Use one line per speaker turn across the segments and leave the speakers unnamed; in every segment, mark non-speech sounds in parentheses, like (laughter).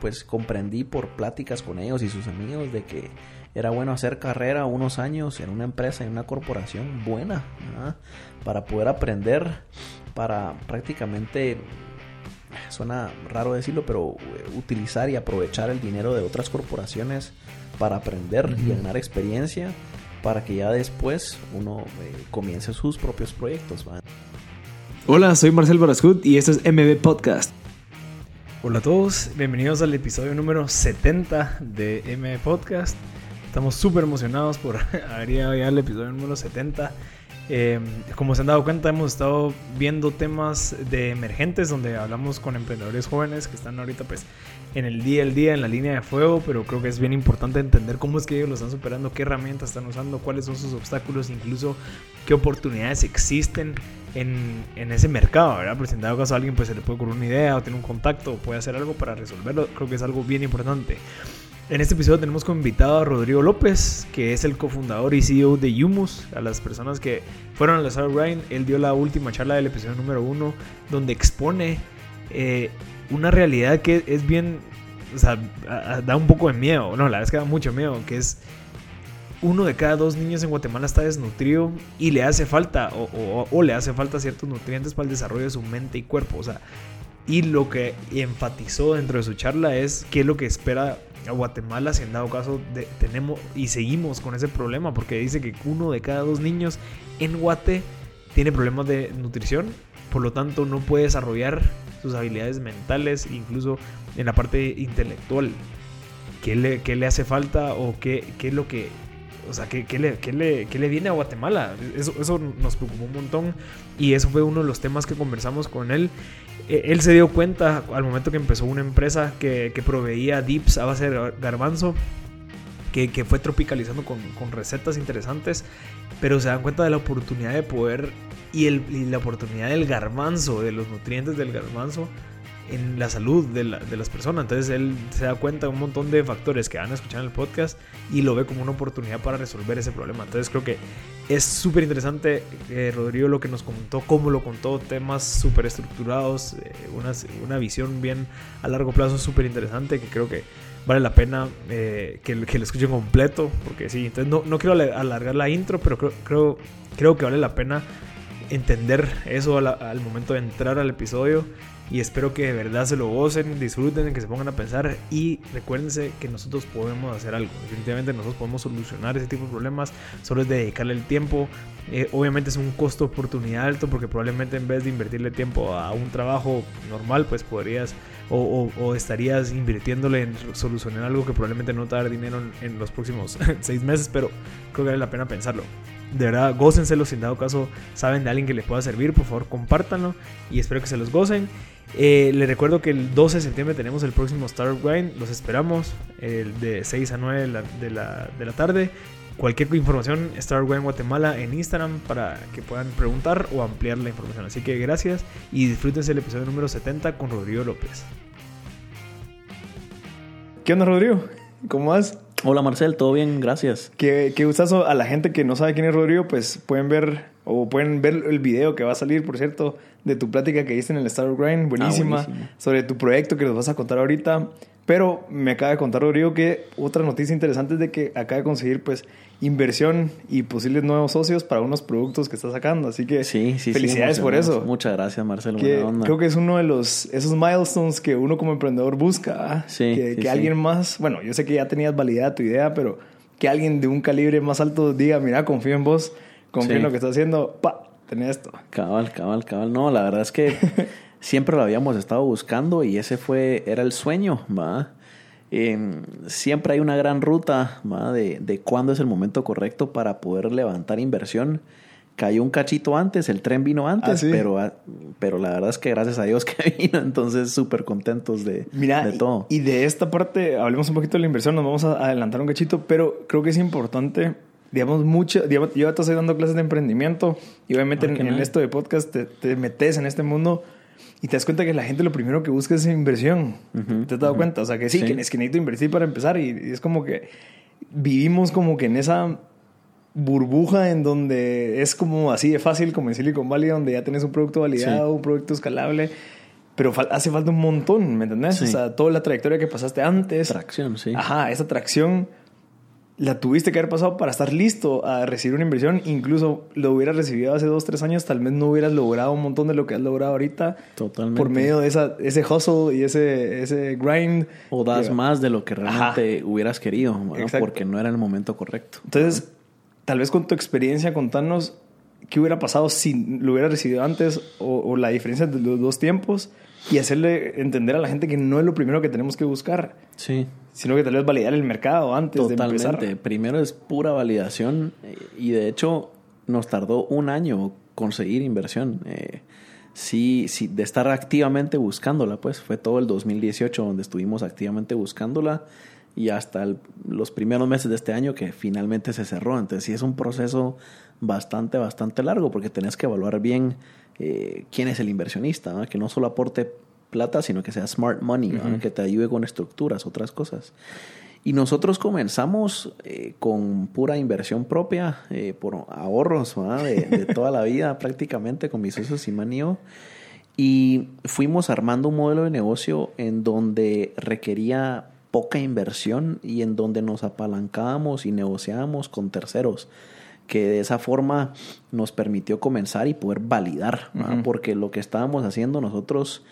pues comprendí por pláticas con ellos y sus amigos de que era bueno hacer carrera unos años en una empresa, en una corporación buena, para poder aprender, para prácticamente, suena raro decirlo, pero eh, utilizar y aprovechar el dinero de otras corporaciones para aprender y ganar experiencia, para que ya después uno eh, comience sus propios proyectos.
Hola, soy Marcel Barascut y esto es MB Podcast.
Hola a todos, bienvenidos al episodio número 70 de MB Podcast. Estamos súper emocionados por (laughs) haber llegado ya al episodio número 70. Em, como se han dado cuenta, hemos estado viendo temas de emergentes donde hablamos con emprendedores jóvenes que están ahorita pues en el día al día, en la línea de fuego, pero creo que es bien importante entender cómo es que ellos lo están superando, qué herramientas están usando, cuáles son sus obstáculos, incluso qué oportunidades existen en, en ese mercado, ¿verdad? Por si en dado caso a alguien pues se le puede ocurrir una idea o tiene un contacto o puede hacer algo para resolverlo, creo que es algo bien importante. En este episodio tenemos como invitado a Rodrigo López, que es el cofundador y CEO de Yumus. A las personas que fueron a la Star Grind, él dio la última charla del episodio número uno, donde expone eh, una realidad que es bien, o sea, da un poco de miedo. No, la verdad es que da mucho miedo, que es uno de cada dos niños en Guatemala está desnutrido y le hace falta, o, le hace falta ciertos nutrientes para el desarrollo de su mente y cuerpo. O sea, y lo que enfatizó dentro de su charla es qué es lo que espera a Guatemala si en dado caso tenemos y seguimos con ese problema porque dice que uno de cada dos niños en Guate tiene problemas de nutrición, por lo tanto no puede desarrollar sus habilidades mentales, incluso en la parte intelectual. ¿Qué le, qué le hace falta o qué, qué es lo que o sea, ¿qué, qué, le, qué, le, ¿qué, le, viene a Guatemala? Eso, eso nos preocupó un montón y eso fue uno de los temas que conversamos con él. E, él se dio cuenta al momento que empezó una empresa que, que proveía dips a base de garbanzo, que, que fue tropicalizando con, con, recetas interesantes, pero se dan cuenta de la oportunidad de poder y, el, y la oportunidad del garbanzo, de los nutrientes del garbanzo en la salud de, las personas. Entonces él se da cuenta de un montón de factores que van a escuchar en el podcast y lo ve como una oportunidad para resolver ese problema. Entonces creo que es súper interesante, eh, Rodrigo, lo que nos contó, cómo lo contó, temas súper estructurados, eh, una, una, visión bien a largo plazo súper interesante que creo que vale la pena eh, que, que, lo escuchen completo, porque sí, entonces no, no quiero alargar la intro, pero creo, creo, creo que vale la pena entender eso al, al momento de entrar al episodio y espero que de verdad se lo gocen, disfruten, que se pongan a pensar y recuérdense que nosotros podemos hacer algo. Definitivamente nosotros podemos solucionar ese tipo de problemas, solo es dedicarle el tiempo. Eh, obviamente es un costo oportunidad alto porque probablemente en vez de invertirle tiempo a un trabajo normal, pues podrías o, o, estarías invirtiéndole en solucionar algo que probablemente no te dar dinero en, en los próximos (laughs) seis meses, pero creo que vale la pena pensarlo de verdad, gócenselo. Si en dado caso saben de alguien que les pueda servir, por favor, compártanlo. Y espero que se los gocen. Eh, les recuerdo que el 12 de septiembre tenemos el próximo Star Grind. Los esperamos el de 6 a 9 de la, de la, tarde. Cualquier información, Star Grind Guatemala en Instagram para que puedan preguntar o ampliar la información. Así que gracias y disfrútense el episodio número 70 con Rodrigo López.
¿Qué onda, Rodrigo? ¿Cómo vas?
Hola Marcel, todo bien, gracias.
Qué, qué gustazo a la gente que no sabe quién es Rodrigo, pues pueden ver o pueden ver el video que va a salir, por cierto, de tu plática que hiciste en el Star Grind, buenísima, ah, sobre tu proyecto que nos vas a contar ahorita. Pero me acaba de contar Rodrigo que otra noticia interesante es de que acaba de conseguir pues inversión y posibles nuevos socios para unos productos que está sacando. Así que
sí, sí,
felicidades por eso.
Muchas gracias, Marcelo.
Creo que es uno de los esos milestones que uno como emprendedor busca. ¿ah? que, que alguien más, bueno, yo sé que ya tenías validada tu idea, pero que alguien de un calibre más alto diga, mira, confío en vos, confío en lo que estás haciendo, pa, tenés esto.
Cabal, cabal, cabal. No, la verdad es que (laughs) siempre lo habíamos estado buscando y ese fue, era el sueño, ¿va? Em, siempre hay una gran ruta ¿va? De, de cuándo es el momento correcto para poder levantar inversión. Cayó un cachito antes, el tren vino antes, ah, pero, ah, pero la verdad es que gracias a Dios (laughs) que vino, entonces súper contentos de,
Mira,
de todo.
Y, de esta parte, hablemos un poquito de la inversión, nos vamos a adelantar un cachito, pero creo que es importante digamos, mucho, digamos, yo estoy dando clases de emprendimiento y obviamente ah, en, en, esto de podcast te, te, metes en este mundo y te das cuenta que la gente lo primero que busca es inversión. ¿Te has dado cuenta? O sea, que sí, que es que necesito invertir para empezar y, es como que vivimos como que en esa burbuja en donde es como así de fácil como en Silicon Valley donde ya tienes un producto validado, un producto escalable
pero hace falta un montón, ¿me entendés? O sea, toda la trayectoria que pasaste antes.
Tracción, sí.
Ajá, esa tracción la tuviste que haber pasado para estar listo a recibir una inversión. Incluso lo hubieras recibido hace dos, tres años, tal vez no hubieras logrado un montón de lo que has logrado ahorita.
Totalmente.
Por medio de esa, ese hustle y ese, ese grind.
O das más de lo que realmente hubieras querido, porque no era el momento correcto.
Entonces, tal vez con tu experiencia, contanos qué hubiera pasado si lo hubieras recibido antes o, o la diferencia de los dos tiempos y hacerle entender a la gente que no es lo primero que tenemos que buscar.
Sí
sino que tal vez validar el mercado antes de empezar.
Primero es pura validación eh, y de hecho nos tardó un año conseguir inversión. Eh, sí, sí, de estar activamente buscándola, pues fue todo el 2018 donde estuvimos activamente buscándola y hasta los primeros meses de este año que finalmente se cerró. Entonces sí es un proceso bastante, bastante largo porque tenés que evaluar bien eh, quién es el inversionista, que no solo aporte plata, sino que sea smart money, que te ayude con estructuras, otras cosas. Y nosotros comenzamos eh, con pura inversión propia, eh, por ahorros de, (laughs) toda la vida prácticamente con mis socios y manio. Y fuimos armando un modelo de negocio en donde requería poca inversión y en donde nos apalancábamos y negociábamos con terceros que de esa forma nos permitió comenzar y poder validar, porque lo que estábamos haciendo nosotros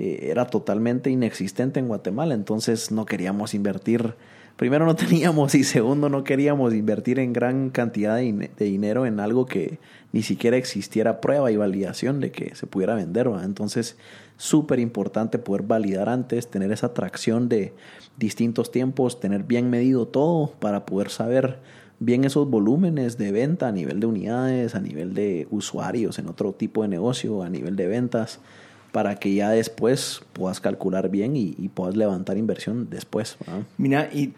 eh, era totalmente inexistente en Guatemala, entonces no queríamos invertir, primero no (laughs) teníamos y segundo no queríamos invertir en gran cantidad de, dinero en algo que ni siquiera existiera prueba y validación de que se pudiera vender. Entonces, súper importante poder validar antes, tener esa atracción de distintos tiempos, tener bien medido todo para poder saber bien esos volúmenes de venta a nivel de unidades, a nivel de usuarios en otro tipo de negocio, a nivel de ventas para que ya después puedas calcular bien y, puedas levantar inversión después.
Mira, y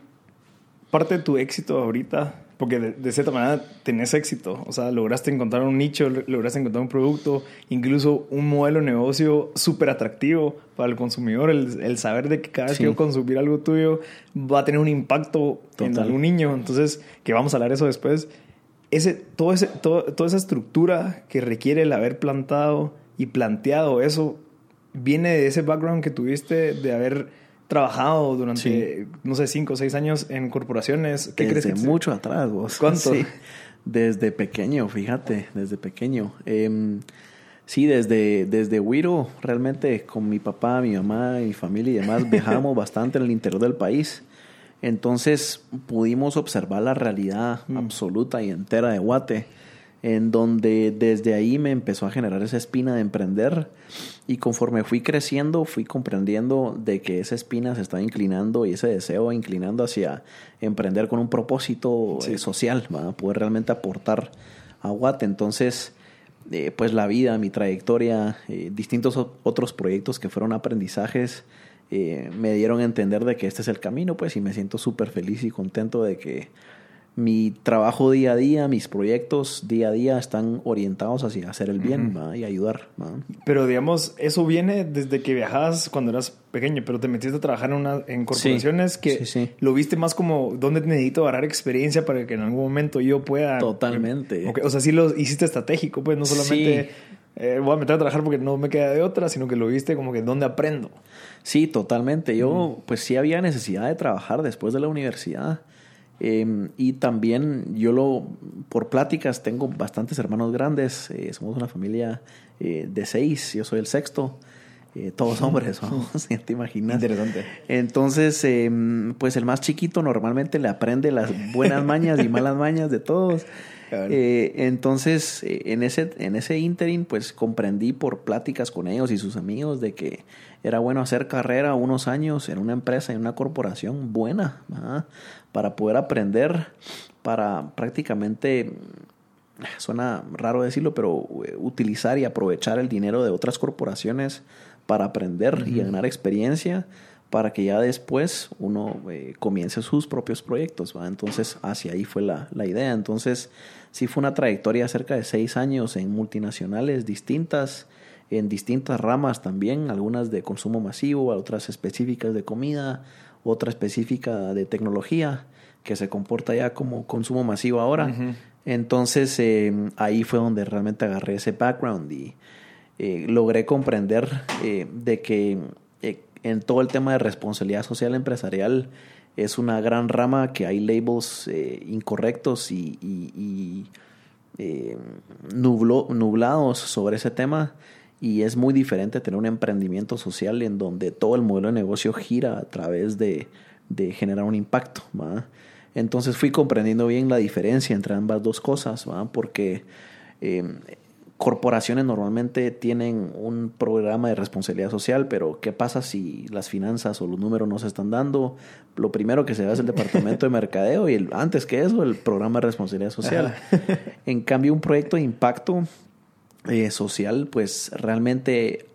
parte de tu éxito ahorita, porque de, cierta manera tenés éxito, o sea, lograste encontrar un nicho, lograste encontrar un producto, incluso un modelo de negocio súper atractivo para el consumidor, el, saber de que cada vez que yo consumir algo tuyo va a tener un impacto en algún niño, entonces, que vamos a hablar eso después. Ese, todo ese, toda esa estructura que requiere el haber plantado y planteado eso viene de ese background que tuviste de haber trabajado durante, no sé, cinco o seis años en corporaciones.
¿Qué desde crees mucho atrás, vos.
¿Cuánto?
desde pequeño, fíjate, desde pequeño. Em, sí, desde, desde Wiro, realmente con mi papá, mi mamá, mi familia y demás, (laughs) viajamos bastante en el interior del país. Entonces pudimos observar la realidad mm. absoluta y entera de Guate en donde desde ahí me empezó a generar esa espina de emprender y conforme fui creciendo fui comprendiendo de que esa espina se estaba inclinando y ese deseo inclinando hacia emprender con un propósito eh, social, ¿va? poder realmente aportar a Guate. Entonces, eh, pues la vida, mi trayectoria, eh, distintos otros proyectos que fueron aprendizajes, me dieron a entender de que este es el camino, pues, y me siento súper feliz y contento de que mi trabajo día a día, mis proyectos día a día están orientados hacia hacer el bien y ayudar.
Pero digamos, eso viene desde que viajabas cuando eras pequeño, pero te metiste a trabajar en, una, en corporaciones que lo viste más como dónde necesito agarrar experiencia para que en algún momento yo pueda...
Totalmente.
o sea, sí lo hiciste estratégico, pues no solamente... Eh, voy a meter a trabajar porque no me queda de otra, sino que lo viste como que dónde aprendo.
Sí, totalmente. Yo, pues sí había necesidad de trabajar después de la universidad. Em, y también yo lo, por pláticas, tengo bastantes hermanos grandes, eh, somos una familia eh, de seis, yo soy el sexto, eh, todos hombres, vamos, (laughs) te imaginas.
Interesante.
Entonces, em, pues el más chiquito normalmente le aprende las buenas mañas y malas mañas de todos. Entonces, en ese, en ese interim, pues comprendí por pláticas con ellos y sus amigos de que era bueno hacer carrera unos años en una empresa, en una corporación buena, para poder aprender, para prácticamente, suena raro decirlo, pero eh, utilizar y aprovechar el dinero de otras corporaciones para aprender y ganar experiencia para que ya después uno eh, comience sus propios proyectos. Entonces, hacia ahí fue la, la, idea. Entonces, sí fue una trayectoria cerca de seis años en multinacionales distintas, en distintas ramas también, algunas de consumo masivo, otras específicas de comida, otra específica de tecnología, que se comporta ya como consumo masivo ahora. Entonces eh, ahí fue donde realmente agarré ese background y, eh, logré comprender de que en todo el tema de responsabilidad social empresarial es una gran rama que hay labels incorrectos y, y, nublados sobre ese tema y es muy diferente tener un emprendimiento social en donde todo el modelo de negocio gira a través de, de generar un impacto. Entonces fui comprendiendo bien la diferencia entre ambas dos cosas, porque corporaciones normalmente tienen un programa de responsabilidad social, pero ¿qué pasa si las finanzas o los números no se están dando? Lo primero que se ve es el departamento de mercadeo y el, antes que eso el programa de responsabilidad social. en cambio, un proyecto de impacto eh, social, pues realmente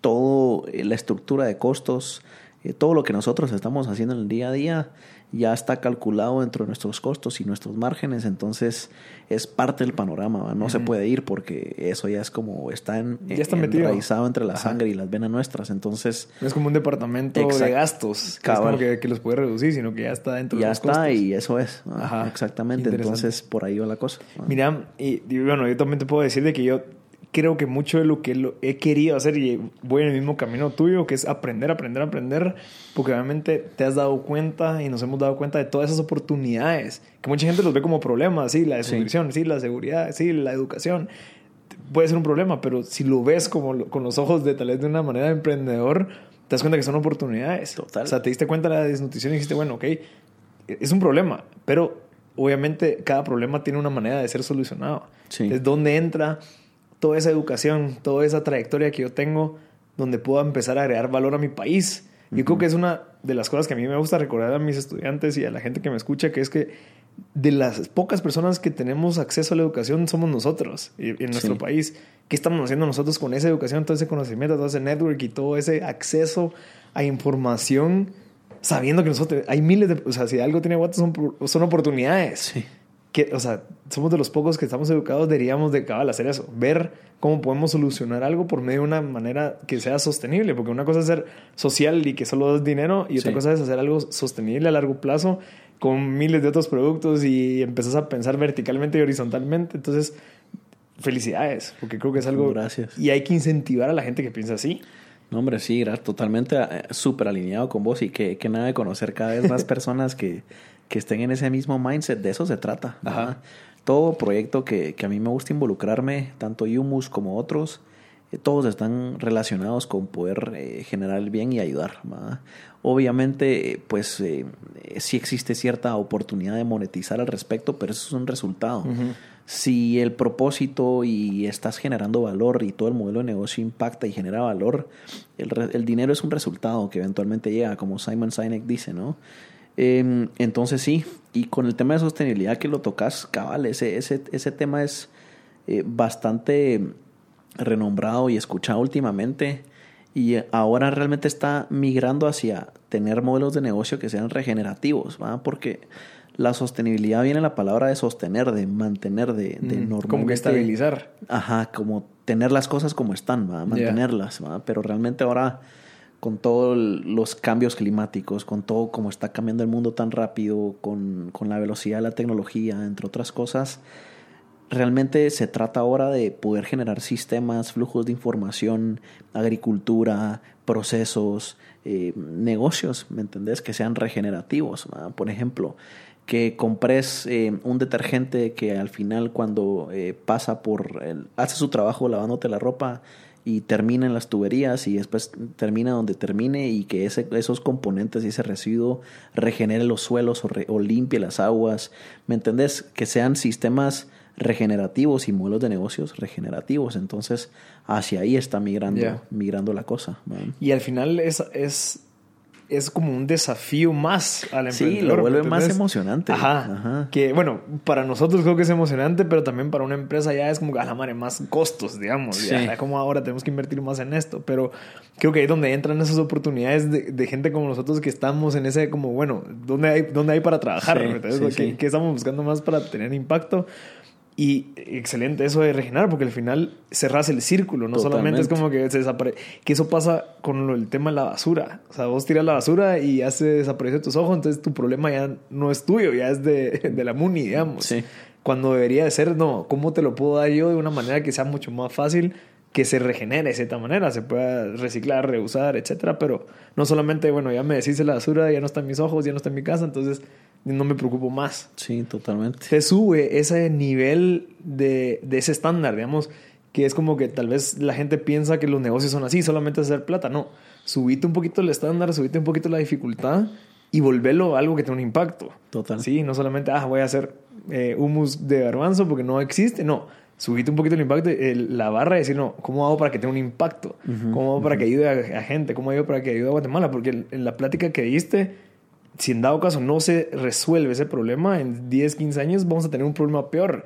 toda la estructura de costos, eh, todo lo que nosotros estamos haciendo en el día a día, ya está calculado dentro de nuestros costos y nuestros márgenes, entonces es parte del panorama, no se puede ir porque eso ya es como está, en,
ya está enraizado
entre la sangre y las venas nuestras, entonces...
No es como un departamento de gastos que, que, los puede reducir, sino que ya está dentro
ya
de
los está y eso es, exactamente, entonces por ahí va la cosa.
Mira, y, y bueno, yo también te puedo decir de que yo creo que mucho de lo que lo he querido hacer y voy en el mismo camino tuyo, que es aprender, aprender, aprender, porque obviamente te has dado cuenta y nos hemos dado cuenta de todas esas oportunidades, que mucha gente los ve como problemas, sí, la desnutrición, sí. la seguridad, sí, la educación, puede ser un problema, pero si lo ves como con los ojos de tal vez de una manera de emprendedor, te das cuenta que son oportunidades. Total. O sea, te diste cuenta de la desnutrición y dijiste, bueno, ok, es un problema, pero obviamente cada problema tiene una manera de ser solucionado. Sí. Es donde entra toda esa educación, toda esa trayectoria que yo tengo, donde puedo empezar a agregar valor a mi país. Yo creo que es una de las cosas que a mí me gusta recordar a mis estudiantes y a la gente que me escucha, que es que de las pocas personas que tenemos acceso a la educación somos nosotros en nuestro país. ¿Qué estamos haciendo nosotros con esa educación, todo ese conocimiento, todo ese network y todo ese acceso a información? Sabiendo que nosotros hay miles de, o sea, si algo tiene Guatas son, son oportunidades. Sí que, o sea, somos de los pocos que estamos educados, deberíamos de cabal hacer eso, ver cómo podemos solucionar algo por medio de una manera que sea sostenible, porque una cosa es ser social y que solo das dinero y otra cosa es hacer algo sostenible a largo plazo con miles de otros productos y empezás a pensar verticalmente y horizontalmente. Entonces, felicidades, porque creo que es algo...
Gracias.
Y hay que incentivar a la gente que piensa así.
No, hombre, sí, totalmente eh, súper alineado con vos y que, que nada de conocer cada vez más (laughs) personas que que estén en ese mismo mindset, de eso se trata. Todo proyecto que, que, a mí me gusta involucrarme, tanto Yumus como otros, eh, todos están relacionados con poder eh, generar el bien y ayudar. Obviamente, pues eh, sí existe cierta oportunidad de monetizar al respecto, pero eso es un resultado. Si el propósito y estás generando valor y todo el modelo de negocio impacta y genera valor, el, el dinero es un resultado que eventualmente llega, como Simon Sinek dice, ¿no? Em, entonces sí, y con el tema de sostenibilidad que lo tocas, cabal, ese, ese, ese tema es eh, bastante renombrado y escuchado últimamente y ahora realmente está migrando hacia tener modelos de negocio que sean regenerativos, ¿va? Porque la sostenibilidad viene la palabra de sostener, de mantener, de, de
mm, Como que estabilizar.
Ajá, como tener las cosas como están, ¿va? Mantenerlas, ¿va? Pero realmente ahora con todos los cambios climáticos, con todo como está cambiando el mundo tan rápido, con, con, la velocidad de la tecnología, entre otras cosas, realmente se trata ahora de poder generar sistemas, flujos de información, agricultura, procesos, eh, negocios, ¿me entendés? Que sean regenerativos. Por ejemplo, que compres eh, un detergente que al final cuando eh, pasa por, el, hace su trabajo lavándote la ropa, y termina en las tuberías y después termina donde termine y que ese, esos componentes y ese residuo regenere los suelos o, limpie las aguas. ¿Me entendés? Que sean sistemas regenerativos y modelos de negocios regenerativos. Entonces, hacia ahí está migrando, migrando la cosa.
Y al final es, es es como un desafío más al emprendedor.
Sí, lo vuelve más emocionante.
Ajá, Que bueno, para nosotros creo que es emocionante, pero también para una empresa ya es como, a la madre, más costos, digamos. Sí. Ya, como ahora tenemos que invertir más en esto. Pero creo que ahí es donde entran esas oportunidades de, gente como nosotros que estamos en ese, como, bueno, ¿dónde hay, dónde hay para trabajar? Sí, ¿Qué, estamos buscando más para tener impacto? Y excelente eso de regenerar, porque al final cerras el círculo, no solamente es como que se desaparece. Que eso pasa con el tema de la basura. O sea, vos tiras la basura y ya se desaparece tus ojos, entonces tu problema ya no es tuyo, ya es de, (laughs) de la MUNI, digamos. Sí. Cuando debería de ser, no, ¿cómo te lo puedo dar yo de una manera que sea mucho más fácil que se regenere de cierta manera, se pueda reciclar, reusar, etcétera, pero no solamente, bueno, ya me deshice la basura, ya no está en mis ojos, ya no está en mi casa, entonces no me preocupo más.
Sí, totalmente.
Se sube ese nivel de, de ese estándar, digamos, que es como que tal vez la gente piensa que los negocios son así, solamente hacer plata, no. Subite un poquito el estándar, subite un poquito la dificultad y volverlo algo que tenga un impacto.
Total.
Sí, no solamente, ah, voy a hacer eh, humus de garbanzo porque no existe, no subite un poquito el impacto, la barra y decir, no, ¿cómo hago para que tenga un impacto? ¿Cómo hago para que ayude a, gente? ¿Cómo hago para que ayude a Guatemala? Porque en la plática que diste, si en dado caso no se resuelve ese problema, en 10, 15 años vamos a tener un problema peor.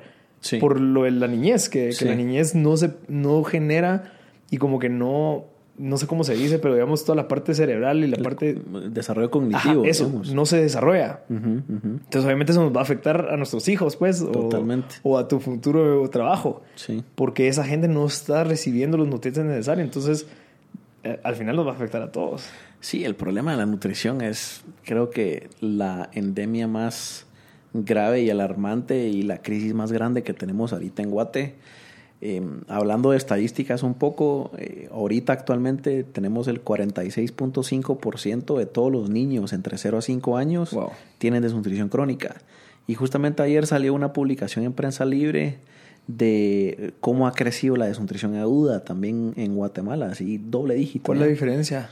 Por lo de la niñez, que, que la niñez no, se, no genera y como que no no sé cómo se dice, pero digamos toda la parte cerebral y la parte...
El desarrollo cognitivo.
eso, no se desarrolla. Entonces obviamente eso nos va a afectar a nuestros hijos, pues. Totalmente. O, a tu futuro trabajo.
Sí.
Porque esa gente no está recibiendo los nutrientes necesarios. Entonces, eh, al final nos va a afectar a todos.
Sí, el problema de la nutrición es, creo que la endemia más grave y alarmante y la crisis más grande que tenemos ahorita en Guate Em, hablando de estadísticas un poco, eh, ahorita actualmente tenemos el 46.5% de todos los niños entre 0 a 5 años tienen desnutrición crónica. Y justamente ayer salió una publicación en Prensa Libre de cómo ha crecido la desnutrición aguda también en Guatemala, así doble dígito.
¿Cuál es la diferencia?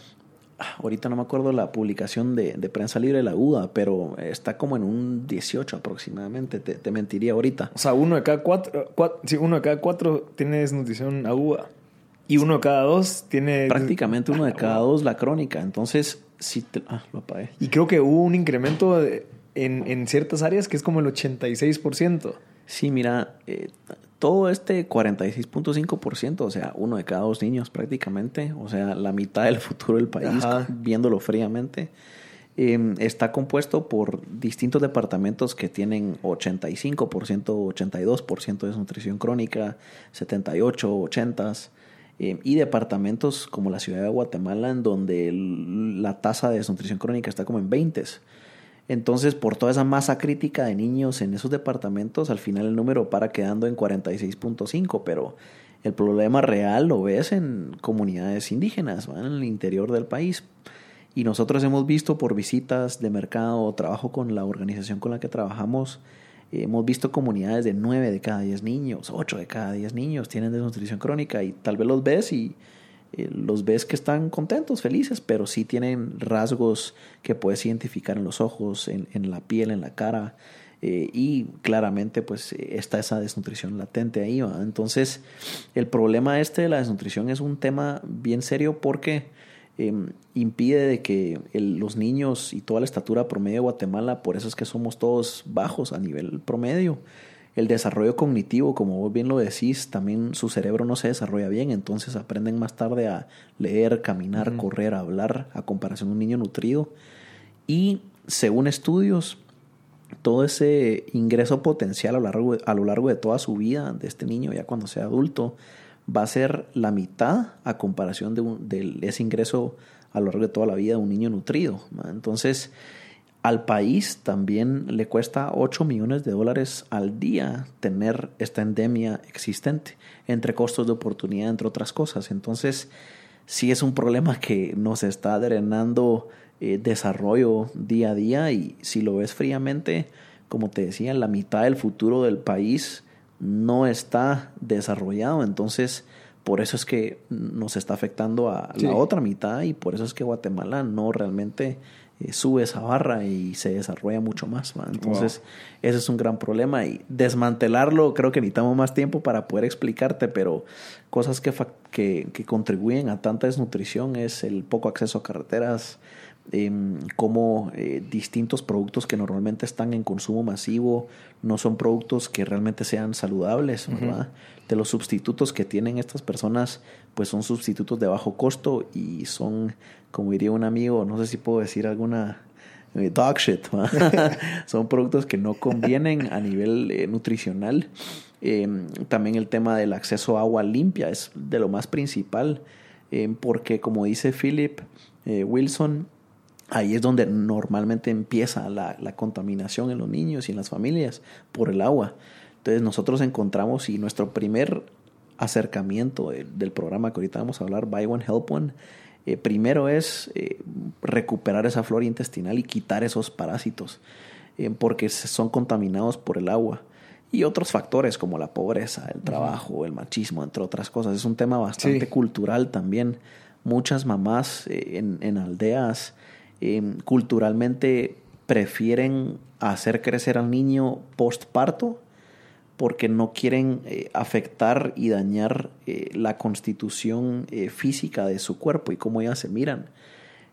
Ahorita no me acuerdo la publicación de, prensa libre de la UDA, pero está como en un 18 aproximadamente, te, mentiría ahorita.
O sea, uno de cada cuatro, sí, uno de cada cuatro tiene desnutrición aguda. Y uno de cada dos tiene...
Prácticamente uno de (laughs) cada dos la crónica. Entonces, sí, te... ah, lo apagué.
Y creo que hubo un incremento en, en ciertas áreas que es como el 86%.
Sí, mira, eh, todo este 46.5%, o sea, uno de cada dos niños prácticamente, o sea, la mitad del futuro del país, viéndolo fríamente, em, está compuesto por distintos departamentos que tienen 85%, 82% de desnutrición crónica, 78, 80 em, y departamentos como la ciudad de Guatemala en donde la tasa de desnutrición crónica está como en 20. Entonces, por toda esa masa crítica de niños en esos departamentos, al final el número para quedando en 46.5, pero el problema real lo ves en comunidades indígenas, en el interior del país. Y nosotros hemos visto por visitas de mercado, trabajo con la organización con la que trabajamos, hemos visto comunidades de 9 de cada 10 niños, 8 de cada 10 niños tienen desnutrición crónica y tal vez los ves y eh, los ves que están contentos, felices, pero sí tienen rasgos que puedes identificar en los ojos, en, en la piel, en la cara. Eh, y claramente pues está esa desnutrición latente ahí. Entonces el problema este de la desnutrición es un tema bien serio porque em, impide de que los niños y toda la estatura promedio de Guatemala, por eso es que somos todos bajos a nivel promedio, el desarrollo cognitivo, como vos bien lo decís, también su cerebro no se desarrolla bien, entonces aprenden más tarde a leer, caminar, correr, hablar, a comparación de un niño nutrido. Y según estudios, todo ese ingreso potencial a lo largo de, a lo largo de toda su vida de este niño, ya cuando sea adulto, va a ser la mitad a comparación de, de ese ingreso a lo largo de toda la vida de un niño nutrido. Entonces, al país también le cuesta 8 millones de dólares al día tener esta endemia existente, entre costos de oportunidad, entre otras cosas. Entonces, sí es un problema que nos está drenando eh, desarrollo día a día y si lo ves fríamente, como te decía, la mitad del futuro del país no está desarrollado. Entonces, por eso es que nos está afectando a la otra mitad y por eso es que Guatemala no realmente eh, sube esa barra y se desarrolla mucho más. Entonces, ese es un gran problema y desmantelarlo creo que necesitamos más tiempo para poder explicarte, pero cosas que, que, que contribuyen a tanta desnutrición es el poco acceso a carreteras, Em, como eh, distintos productos que normalmente están en consumo masivo no son productos que realmente sean saludables, ¿verdad? De los sustitutos que tienen estas personas, pues son sustitutos de bajo costo y son, como diría un amigo, no sé si puedo decir alguna eh, dog shit, (laughs) son productos que no convienen a nivel eh, nutricional. Em, también el tema del acceso a agua limpia es de lo más principal, em, porque como dice Philip Wilson, Ahí es donde normalmente empieza la, contaminación en los niños y en las familias por el agua. Entonces nosotros encontramos y nuestro primer acercamiento del programa que ahorita vamos a hablar, Buy One Help One, eh, primero es eh, recuperar esa flora intestinal y quitar esos parásitos, eh, porque son contaminados por el agua. Y otros factores como la pobreza, el trabajo, el machismo, entre otras cosas. Es un tema bastante cultural también. Muchas mamás en, en, aldeas culturalmente prefieren hacer crecer al niño postparto porque no quieren eh, afectar y dañar eh, la constitución eh, física de su cuerpo y cómo ellas se miran.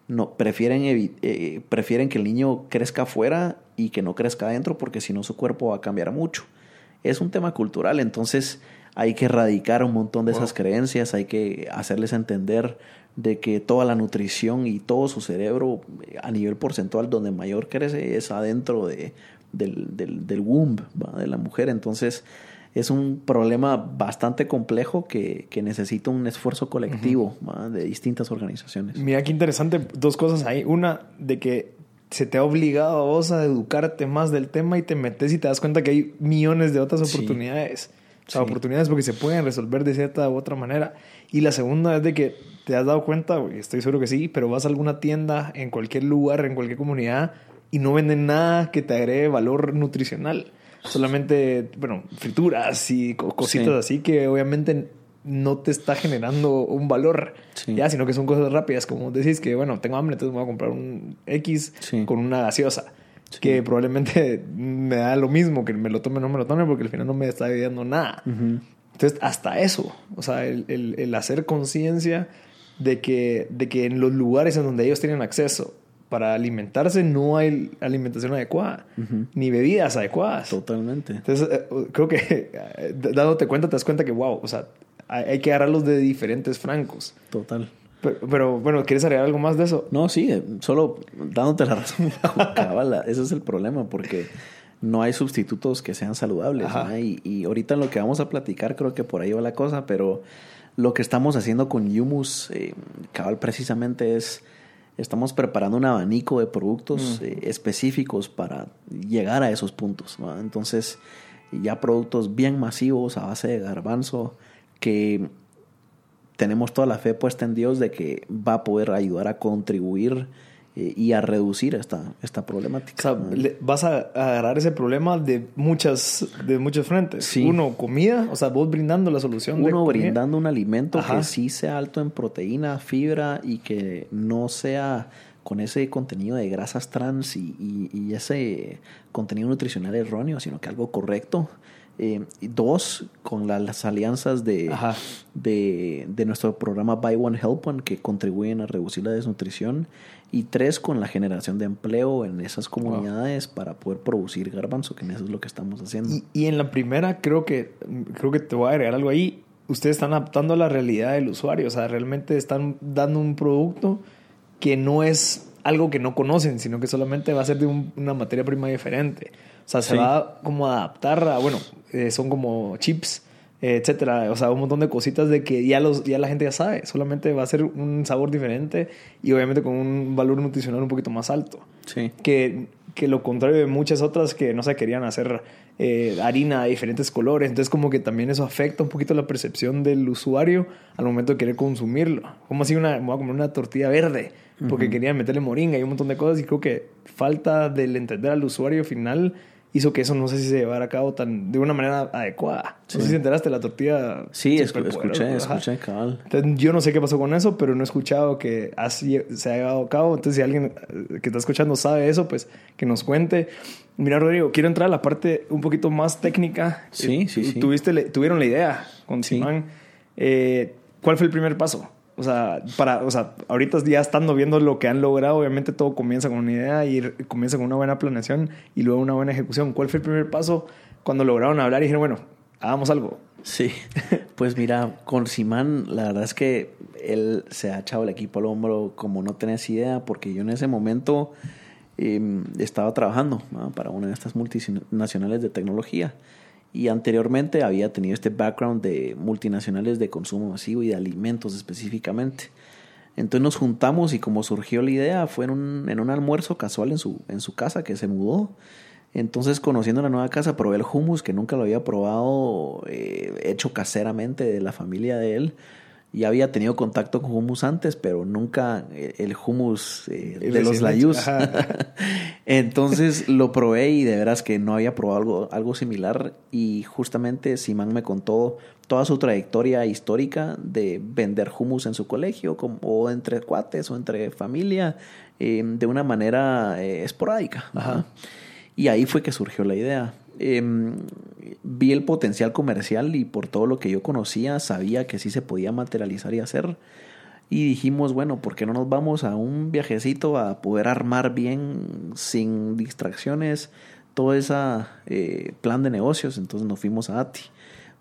No, prefieren, prefieren que el niño crezca afuera y que no crezca adentro porque si no su cuerpo va a cambiar mucho. Es un tema cultural, entonces hay que erradicar un montón de esas creencias, hay que hacerles entender de que toda la nutrición y todo su cerebro a nivel porcentual donde mayor crece es adentro de del, del, del womb de la mujer. Entonces es un problema bastante complejo que, que necesita un esfuerzo colectivo de distintas organizaciones.
Mira qué interesante, dos cosas ahí. Una, de que se te ha obligado a vos a educarte más del tema y te metes y te das cuenta que hay millones de otras oportunidades. O sea, oportunidades porque se pueden resolver de cierta u otra manera. Y la segunda es de que te has dado cuenta, estoy seguro que sí, pero vas a alguna tienda en cualquier lugar, en cualquier comunidad y no venden nada que te agregue valor nutricional. Solamente, bueno, frituras y cositas así que obviamente no te está generando un valor, ya, sino que son cosas rápidas, como decís que, bueno, tengo hambre, entonces voy a comprar un X con una gaseosa, que probablemente me da lo mismo, que me lo tome o no me lo tome, porque al final no me está ayudando nada. Entonces, hasta eso, o sea, el, el, el hacer conciencia de que, de que en los lugares en donde ellos tienen acceso para alimentarse no hay alimentación adecuada, ni bebidas adecuadas.
Totalmente.
Entonces, eh, creo que (laughs) eh, dándote cuenta, te das cuenta que, wow, o sea, hay, que agarrarlos de diferentes francos.
Total.
Pero, bueno, ¿quieres agregar algo más de eso?
No, sí, eh, solo dándote la (laughs) razón. (laughs) Cabala, ese es el problema, porque no hay sustitutos que sean saludables. Y, y, ahorita en lo que vamos a platicar, creo que por ahí va la cosa, pero lo que estamos haciendo con Yumus, cabal, precisamente es estamos preparando un abanico de productos mm. eh, específicos para llegar a esos puntos. Entonces, ya productos bien masivos a base de garbanzo que tenemos toda la fe puesta en Dios de que va a poder ayudar a contribuir eh, y a reducir esta, esta problemática.
O sea, vas a agarrar ese problema de muchas, de muchos frentes. Uno, comida, o sea, vos brindando la solución.
Uno, brindando un alimento que sí sea alto en proteína, fibra y que no sea con ese contenido de grasas trans y, y ese contenido nutricional erróneo, sino que algo correcto. Eh, dos, con las alianzas de, de, de, nuestro programa Buy One Help One que contribuyen a reducir la desnutrición. Y tres, con la generación de empleo en esas comunidades para poder producir garbanzo, que eso es lo que estamos haciendo.
Y, y, en la primera, creo que, creo que te voy a agregar algo ahí. Ustedes están adaptando a la realidad del usuario. O sea, realmente están dando un producto que no es algo que no conocen, sino que solamente va a ser de una materia prima diferente. O sea, se va como a adaptar a, bueno, eh, son como chips, etcétera. O sea, un montón de cositas de que ya, los, ya la gente ya sabe. Solamente va a ser un sabor diferente y obviamente con un valor nutricional un poquito más alto.
Sí.
Que, que lo contrario de muchas otras que no se querían hacer eh, harina de diferentes colores. Entonces, como que también eso afecta un poquito la percepción del usuario al momento de querer consumirlo. Como así una, voy a comer una tortilla verde porque querían meterle moringa y un montón de cosas. Y creo que falta del entender al usuario final hizo que eso no sé si se llevara a cabo tan de una manera adecuada. No sé si enteraste la tortilla.
Sí, escuché, escuché, cabal.
yo no sé qué pasó con eso, pero no he escuchado que así se ha llevado a cabo. Entonces, si alguien eh, que está escuchando sabe eso, pues que nos cuente. Mira, Rodrigo, quiero entrar a la parte un poquito más técnica.
Sí, sí, sí.
Tuviste, tuvieron la idea con Simán. Eh, ¿Cuál fue el primer paso? O sea, para, o sea, ahorita ya estando viendo lo que han logrado, obviamente todo comienza con una idea y comienza con una buena planeación y luego una buena ejecución. ¿Cuál fue el primer paso cuando lograron hablar y dijeron, bueno, hagamos algo?
Sí, pues mira, con Simán, la verdad es que él se ha echado el equipo al hombro como no tenés idea, porque yo en ese momento em, estaba trabajando para una de estas multinacionales de tecnología y anteriormente había tenido este background de multinacionales de consumo masivo y de alimentos específicamente. Entonces nos juntamos y como surgió la idea fue en un, en un almuerzo casual en su, en su casa que se mudó. Entonces, conociendo la nueva casa, probé el hummus que nunca lo había probado eh, hecho caseramente de la familia de él. Ya había tenido contacto con hummus antes, pero nunca eh, el hummus eh, de los layús. (laughs) Entonces lo probé y de veras que no había probado algo, algo similar. Y justamente Simán me contó toda su trayectoria histórica de vender hummus en su colegio, como, o entre cuates o entre familia, de una manera esporádica. Y ahí fue que surgió la idea. Em, vi el potencial comercial y por todo lo que yo conocía sabía que sí se podía materializar y hacer. Y dijimos, bueno, ¿por qué no nos vamos a un viajecito a poder armar bien, sin distracciones, todo ese eh, plan de negocios? Entonces nos fuimos a ATI.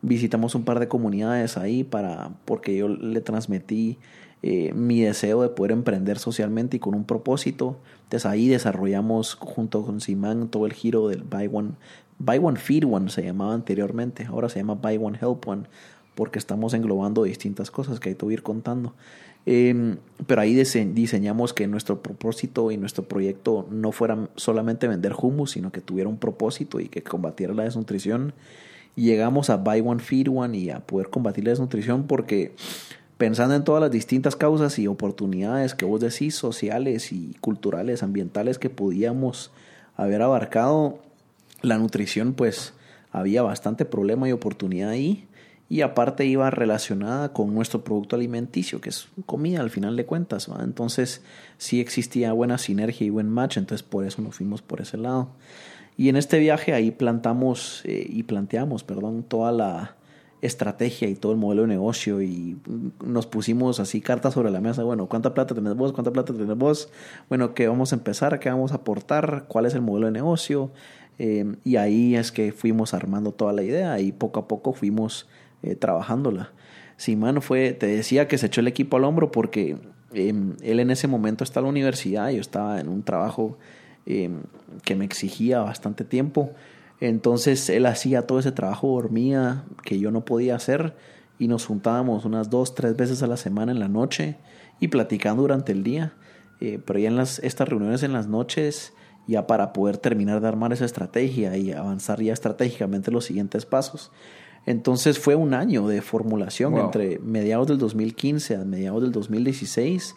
Visitamos un par de comunidades ahí para, porque yo le transmití eh, mi deseo de poder emprender socialmente y con un propósito. Entonces ahí desarrollamos junto con Simán todo el giro del Buy One, Buy One Feed One se llamaba anteriormente, ahora se llama Buy One Help One porque estamos englobando distintas cosas que hay que ir contando. Em, pero ahí diseñamos que nuestro propósito y nuestro proyecto no fuera solamente vender hummus, sino que tuviera un propósito y que combatiera la desnutrición. Llegamos a Buy One Feed One y a poder combatir la desnutrición porque pensando en todas las distintas causas y oportunidades que vos decís, sociales y culturales, ambientales que podíamos haber abarcado, la nutrición pues había bastante problema y oportunidad ahí y aparte iba relacionada con nuestro producto alimenticio, que es comida al final de cuentas, entonces sí existía buena sinergia y buen match, entonces por eso nos fuimos por ese lado. Y en este viaje ahí plantamos eh, y planteamos, perdón, toda la, estrategia y todo el modelo de negocio y nos pusimos así cartas sobre la mesa, bueno, ¿cuánta plata tenés vos? ¿Cuánta plata tenés vos? Bueno, ¿qué vamos a empezar? ¿Qué vamos a aportar? ¿Cuál es el modelo de negocio? Eh, y ahí es que fuimos armando toda la idea y poco a poco fuimos eh, trabajándola. Simán fue, te decía que se echó el equipo al hombro porque em, él en ese momento está en la universidad, yo estaba en un trabajo em, que me exigía bastante tiempo entonces él hacía todo ese trabajo, dormía, que yo no podía hacer, y nos juntábamos unas dos, tres veces a la semana en la noche y platicando durante el día. Eh, pero ya en las, estas reuniones en las noches, ya para poder terminar de armar esa estrategia y avanzar ya estratégicamente los siguientes pasos. Entonces fue un año de formulación entre mediados del 2015 a mediados del 2016,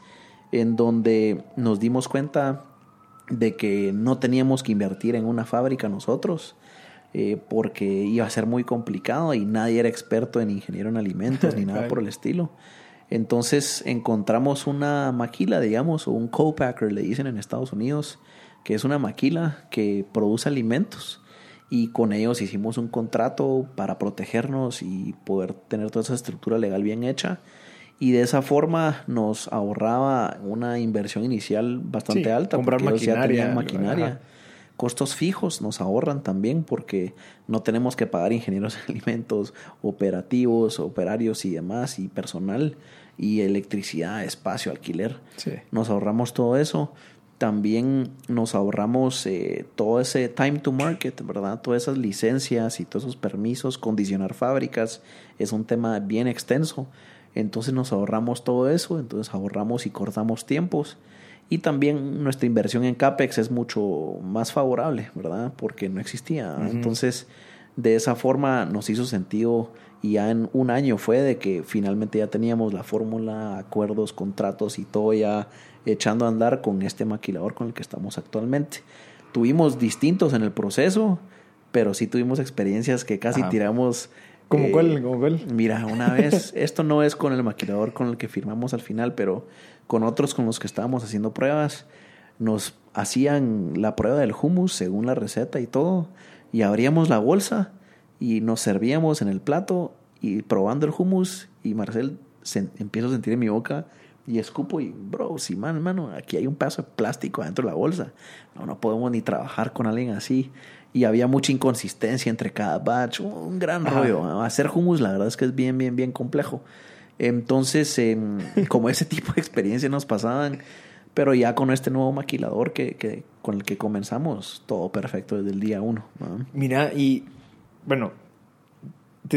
en donde nos dimos cuenta de que no teníamos que invertir en una fábrica nosotros, eh, porque iba a ser muy complicado y nadie era experto en ingeniero en alimentos ni (laughs) nada por el estilo. Entonces encontramos una maquila, digamos, o un co-packer, le dicen en Estados Unidos, que es una maquila que produce alimentos. Y con ellos hicimos un contrato para protegernos y poder tener toda esa estructura legal bien hecha. Y de esa forma nos ahorraba una inversión inicial bastante alta.
Comprar maquinaria.
maquinaria costos fijos nos ahorran también porque no tenemos que pagar ingenieros de alimentos, operativos, operarios y demás, y personal, y electricidad, espacio, alquiler. Nos ahorramos todo eso. También nos ahorramos eh, todo ese time to market, ¿verdad? Todas esas licencias y todos esos permisos, condicionar fábricas, es un tema bien extenso. Entonces nos ahorramos todo eso, entonces ahorramos y cortamos tiempos y también nuestra inversión en CAPEX es mucho más favorable, ¿verdad? Porque no existía. Entonces, de esa forma nos hizo sentido y ya en un año fue de que finalmente ya teníamos la fórmula, acuerdos, contratos y todo ya echando a andar con este maquilador con el que estamos actualmente. Tuvimos distintos en el proceso, pero sí tuvimos experiencias que casi tiramos
¿Como eh, cuál? ¿Como cuál?
Mira, una (laughs) vez, esto no es con el maquilador con el que firmamos al final, pero con otros con los que estábamos haciendo pruebas, nos hacían la prueba del hummus según la receta y todo, y abríamos la bolsa y nos servíamos en el plato y probando el hummus y Marcel se, empiezo a sentir en mi boca y escupo y, bro, sí, man, mano, aquí hay un pedazo de plástico adentro de la bolsa. No, no podemos ni trabajar con alguien así y había mucha inconsistencia entre cada batch, un gran rollo. Hacer hummus la verdad es que es bien, bien, bien complejo. Entonces, em, (laughs) como ese tipo de experiencias nos pasaban, pero ya con este nuevo maquilador que, que con el que comenzamos, todo perfecto desde el día uno.
Mira, y bueno,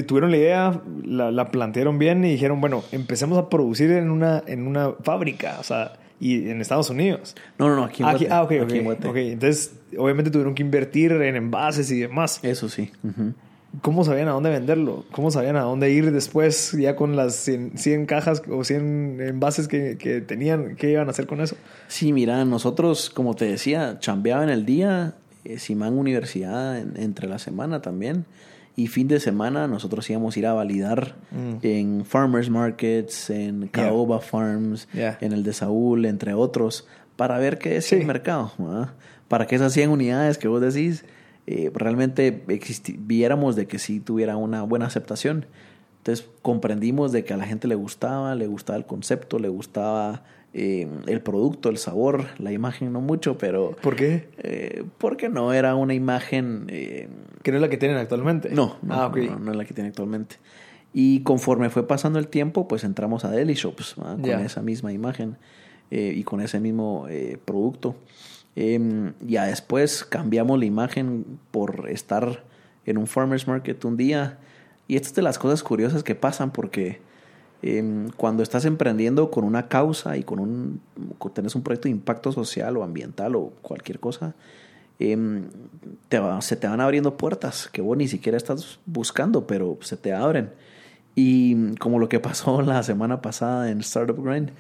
tuvieron la idea, la, la, plantearon bien y dijeron, bueno, empecemos a producir en una, en una fábrica. O sea, y en Estados Unidos.
No, no, no, aquí en
Aquí,
Guate.
ah, ok, ok.
Aquí en Guate.
ok. Entonces, obviamente tuvieron que invertir en envases y demás.
Eso sí.
¿Cómo sabían a dónde venderlo? ¿Cómo sabían a dónde ir después ya con las 100, 100 cajas o 100 envases que, que tenían? ¿Qué iban a hacer con eso?
Sí, mira, nosotros, como te decía, chambeaba en el día, eh, Simán Universidad en- entre la semana también. Y fin de semana nosotros íbamos a ir a validar
Mm.
en Farmers Markets, en Caoba Farms,
Yeah.
en el de Saúl, entre otros, para ver qué es
Sí.
el mercado. ¿verdad? Para que esas 100 unidades que vos decís eh, realmente viéramos de que sí tuviera una buena aceptación. Entonces comprendimos de que a la gente le gustaba, le gustaba el concepto, le gustaba eh, el producto, el sabor, la imagen no mucho, pero
¿Por qué?
eh, porque no era una imagen eh,
Que no es la que tienen actualmente.
no, no,
ah,
no, no es la que tiene actualmente. Y conforme fue pasando el tiempo, pues entramos a Deli Shops con esa misma imagen y con ese mismo producto. Em, ya después cambiamos la imagen por estar en un farmers market un día. Y estas es de las cosas curiosas que pasan porque em, cuando estás emprendiendo con una causa y con un tenés un proyecto de impacto social o ambiental o cualquier cosa, em, te va- se te van abriendo puertas que vos ni siquiera estás buscando, pero se te abren. Y como lo que pasó (laughs) la semana pasada en Startup Grind.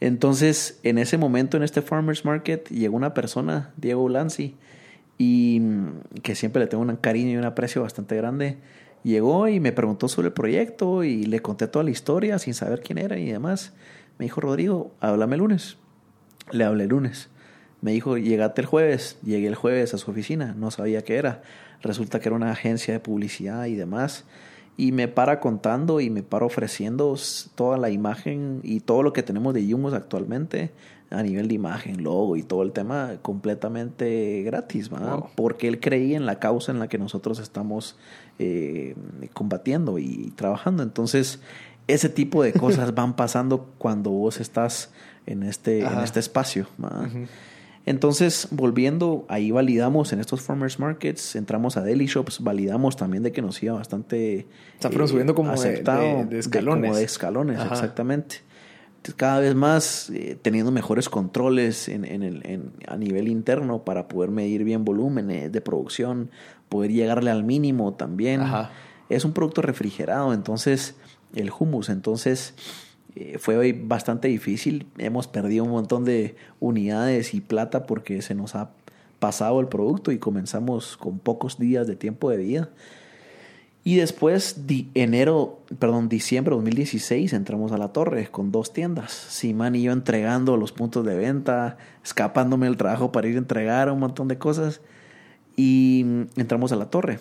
Entonces, en ese momento, en este Farmers Market, llegó una persona, Diego Lanzi, y que siempre le tengo un cariño y un aprecio bastante grande. Llegó y me preguntó sobre el proyecto y le conté toda la historia sin saber quién era y demás. Me dijo, Rodrigo, háblame el lunes. Le hablé lunes. Me dijo, llegate el jueves. Llegué el jueves a su oficina. No sabía qué era. Resulta que era una agencia de publicidad y demás. Y me para contando y me para ofreciendo toda la imagen y todo lo que tenemos de Yumos actualmente a nivel de imagen, logo y todo el tema completamente gratis.
Wow.
porque él creía en la causa en la que nosotros estamos eh, combatiendo y trabajando. Entonces, ese tipo de cosas (laughs) van pasando cuando vos estás en este, en este espacio.
Ujú.
Entonces, volviendo, ahí validamos en estos farmers markets, entramos a deli shops, validamos también de que nos iba bastante eh,
O sea, fueron subiendo como de-
aceptado,
de- de escalones.
como de escalones,
Ajá.
exactamente. Cada vez más eh, teniendo mejores controles en, en el, en- a nivel interno para poder medir bien volúmenes de producción, poder llegarle al mínimo también.
Ajá.
Es un producto refrigerado, entonces el hummus, entonces eh, fue hoy bastante difícil. Hemos perdido un montón de unidades y plata porque se nos ha pasado el producto y comenzamos con pocos días de tiempo de vida. Y después, enero, perdón, diciembre de 2016, entramos a la torre con dos tiendas. Simán y yo entregando los puntos de venta, escapándome del trabajo para ir a entregar un montón de cosas. Y entramos a la torre.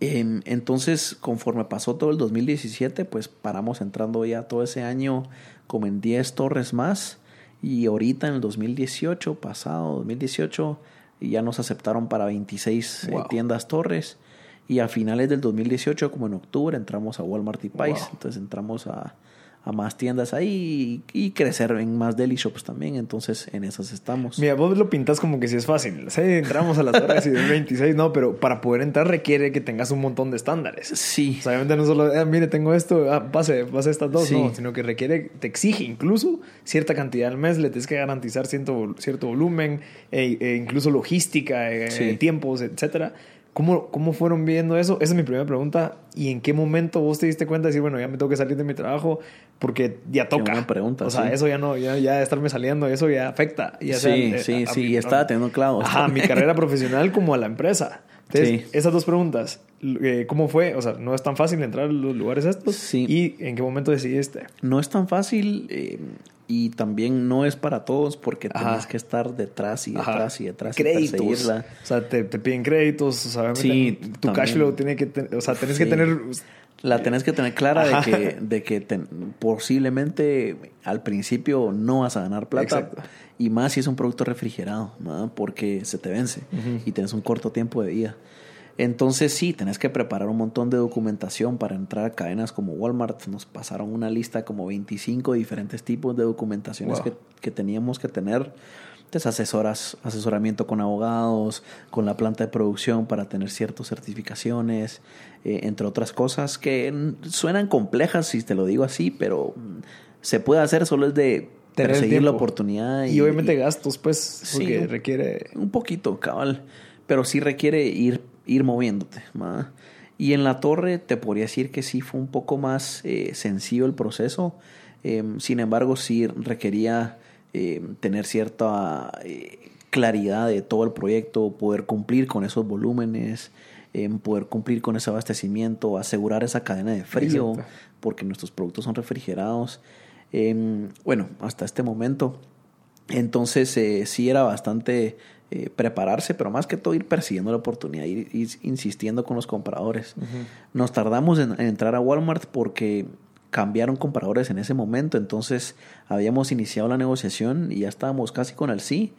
Entonces, conforme pasó todo el 2017, pues paramos entrando ya todo ese año como en 10 torres más. Y ahorita en el 2018, pasado 2018, ya nos aceptaron para 26 eh,
Wow.
tiendas torres. Y a finales del 2018, como en octubre, entramos a Walmart y.
Wow.
Entonces entramos a, a más tiendas ahí y, y crecer en más deli shops también. Entonces en esas estamos.
Mira, vos lo pintas como que si es fácil. Sí, entramos a las torres y del (laughs) 26, no, pero para poder entrar requiere que tengas un montón de estándares.
Sí,
O sea, obviamente no solo, ah, mire, tengo esto, ah, pase, pase estas dos,
Sí.
no, sino que requiere, te exige incluso cierta cantidad al mes, le tienes que garantizar cierto, cierto volumen, e, e incluso logística, eh,
Sí.
tiempos, etcétera. ¿Cómo, ¿Cómo fueron viendo eso? Esa es mi primera pregunta. ¿Y en qué momento vos te diste cuenta de decir, bueno, ya me tengo que salir de mi trabajo porque ya toca?
buena pregunta,
O sea,
sí.
eso ya no, ya, ya estarme saliendo, eso ya afecta. Ya
sí,
eh,
sí,
a- a
sí,
mi-
y estaba teniendo clavos.
Ajá, mi carrera profesional como a la empresa. Entonces,
Sí.
esas dos preguntas, eh, ¿cómo fue? O sea, no es tan fácil entrar a los lugares estos.
Sí.
¿Y en qué momento decidiste?
No es tan fácil eh, y también no es para todos porque
Ajá.
tienes que estar detrás y
Ajá.
detrás y detrás y
créditos.
perseguirla.
O sea, te, te piden créditos, o sea,
Sí,
tu
también.
cash flow tiene que, ten- o sea, tenés que tener
La tenés que tener clara
Ajá.
de que, de que ten- posiblemente al principio no vas a ganar plata.
Exacto.
Y más si es un producto refrigerado, ¿no? porque se te vence y tienes un corto tiempo de vida. Entonces sí, tenés que preparar un montón de documentación para entrar a cadenas como Walmart. Nos pasaron una lista como 25 diferentes tipos de documentaciones
Wow.
que, que teníamos que tener. Entonces asesoras, asesoramiento con abogados, con la planta de producción para tener ciertas certificaciones, eh, entre otras cosas que suenan complejas si te lo digo así, pero se puede hacer, solo es de perseguir la oportunidad.
Y, obviamente gastos, pues, porque requiere...
Un poquito, cabal, pero sí requiere ir, ir moviéndote. Y en la torre te podría decir que sí fue un poco más eh, sencillo el proceso. Em, sin embargo, sí requería em, tener cierta eh, claridad de todo el proyecto, poder cumplir con esos volúmenes, em, poder cumplir con ese abastecimiento, asegurar esa cadena de frío, porque nuestros productos son refrigerados. bueno, hasta este momento. Entonces, eh, sí era bastante eh, prepararse, pero más que todo ir persiguiendo la oportunidad, ir, insistiendo con los compradores. Nos tardamos en, entrar a Walmart porque cambiaron compradores en ese momento, entonces habíamos iniciado la negociación y ya estábamos casi con el sí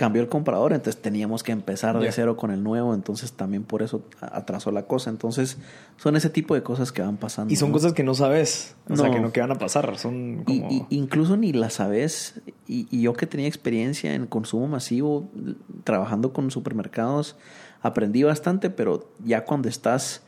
cambió el comprador, entonces teníamos que empezar de cero con el nuevo, entonces también por eso atrasó la cosa. Entonces, son ese tipo de cosas que van pasando.
Y son cosas que no sabes, o sea, que no que van a pasar, son
como... incluso ni las sabes, y, y, yo que tenía experiencia en consumo masivo, trabajando con supermercados, aprendí bastante, pero ya cuando estás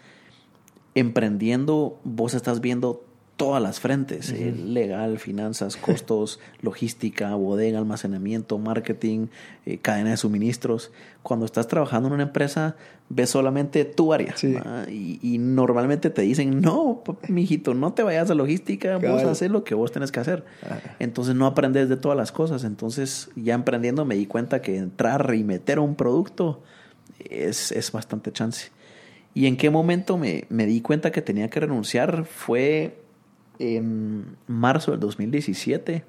emprendiendo, vos estás viendo todas las frentes, eh, legal, finanzas, (laughs) costos, logística, bodega, almacenamiento, marketing, eh, cadena de suministros. Cuando estás trabajando en una empresa, ves solamente tu área. Y, normalmente te dicen, no, mijito, no te vayas a logística, vos haces lo que vos tenés que hacer. Ah. Entonces no aprendes de todas las cosas. Entonces ya emprendiendo me di cuenta que entrar y meter un producto es, es bastante chance. ¿Y en qué momento me, me di cuenta que tenía que renunciar? Fue en marzo del 2017,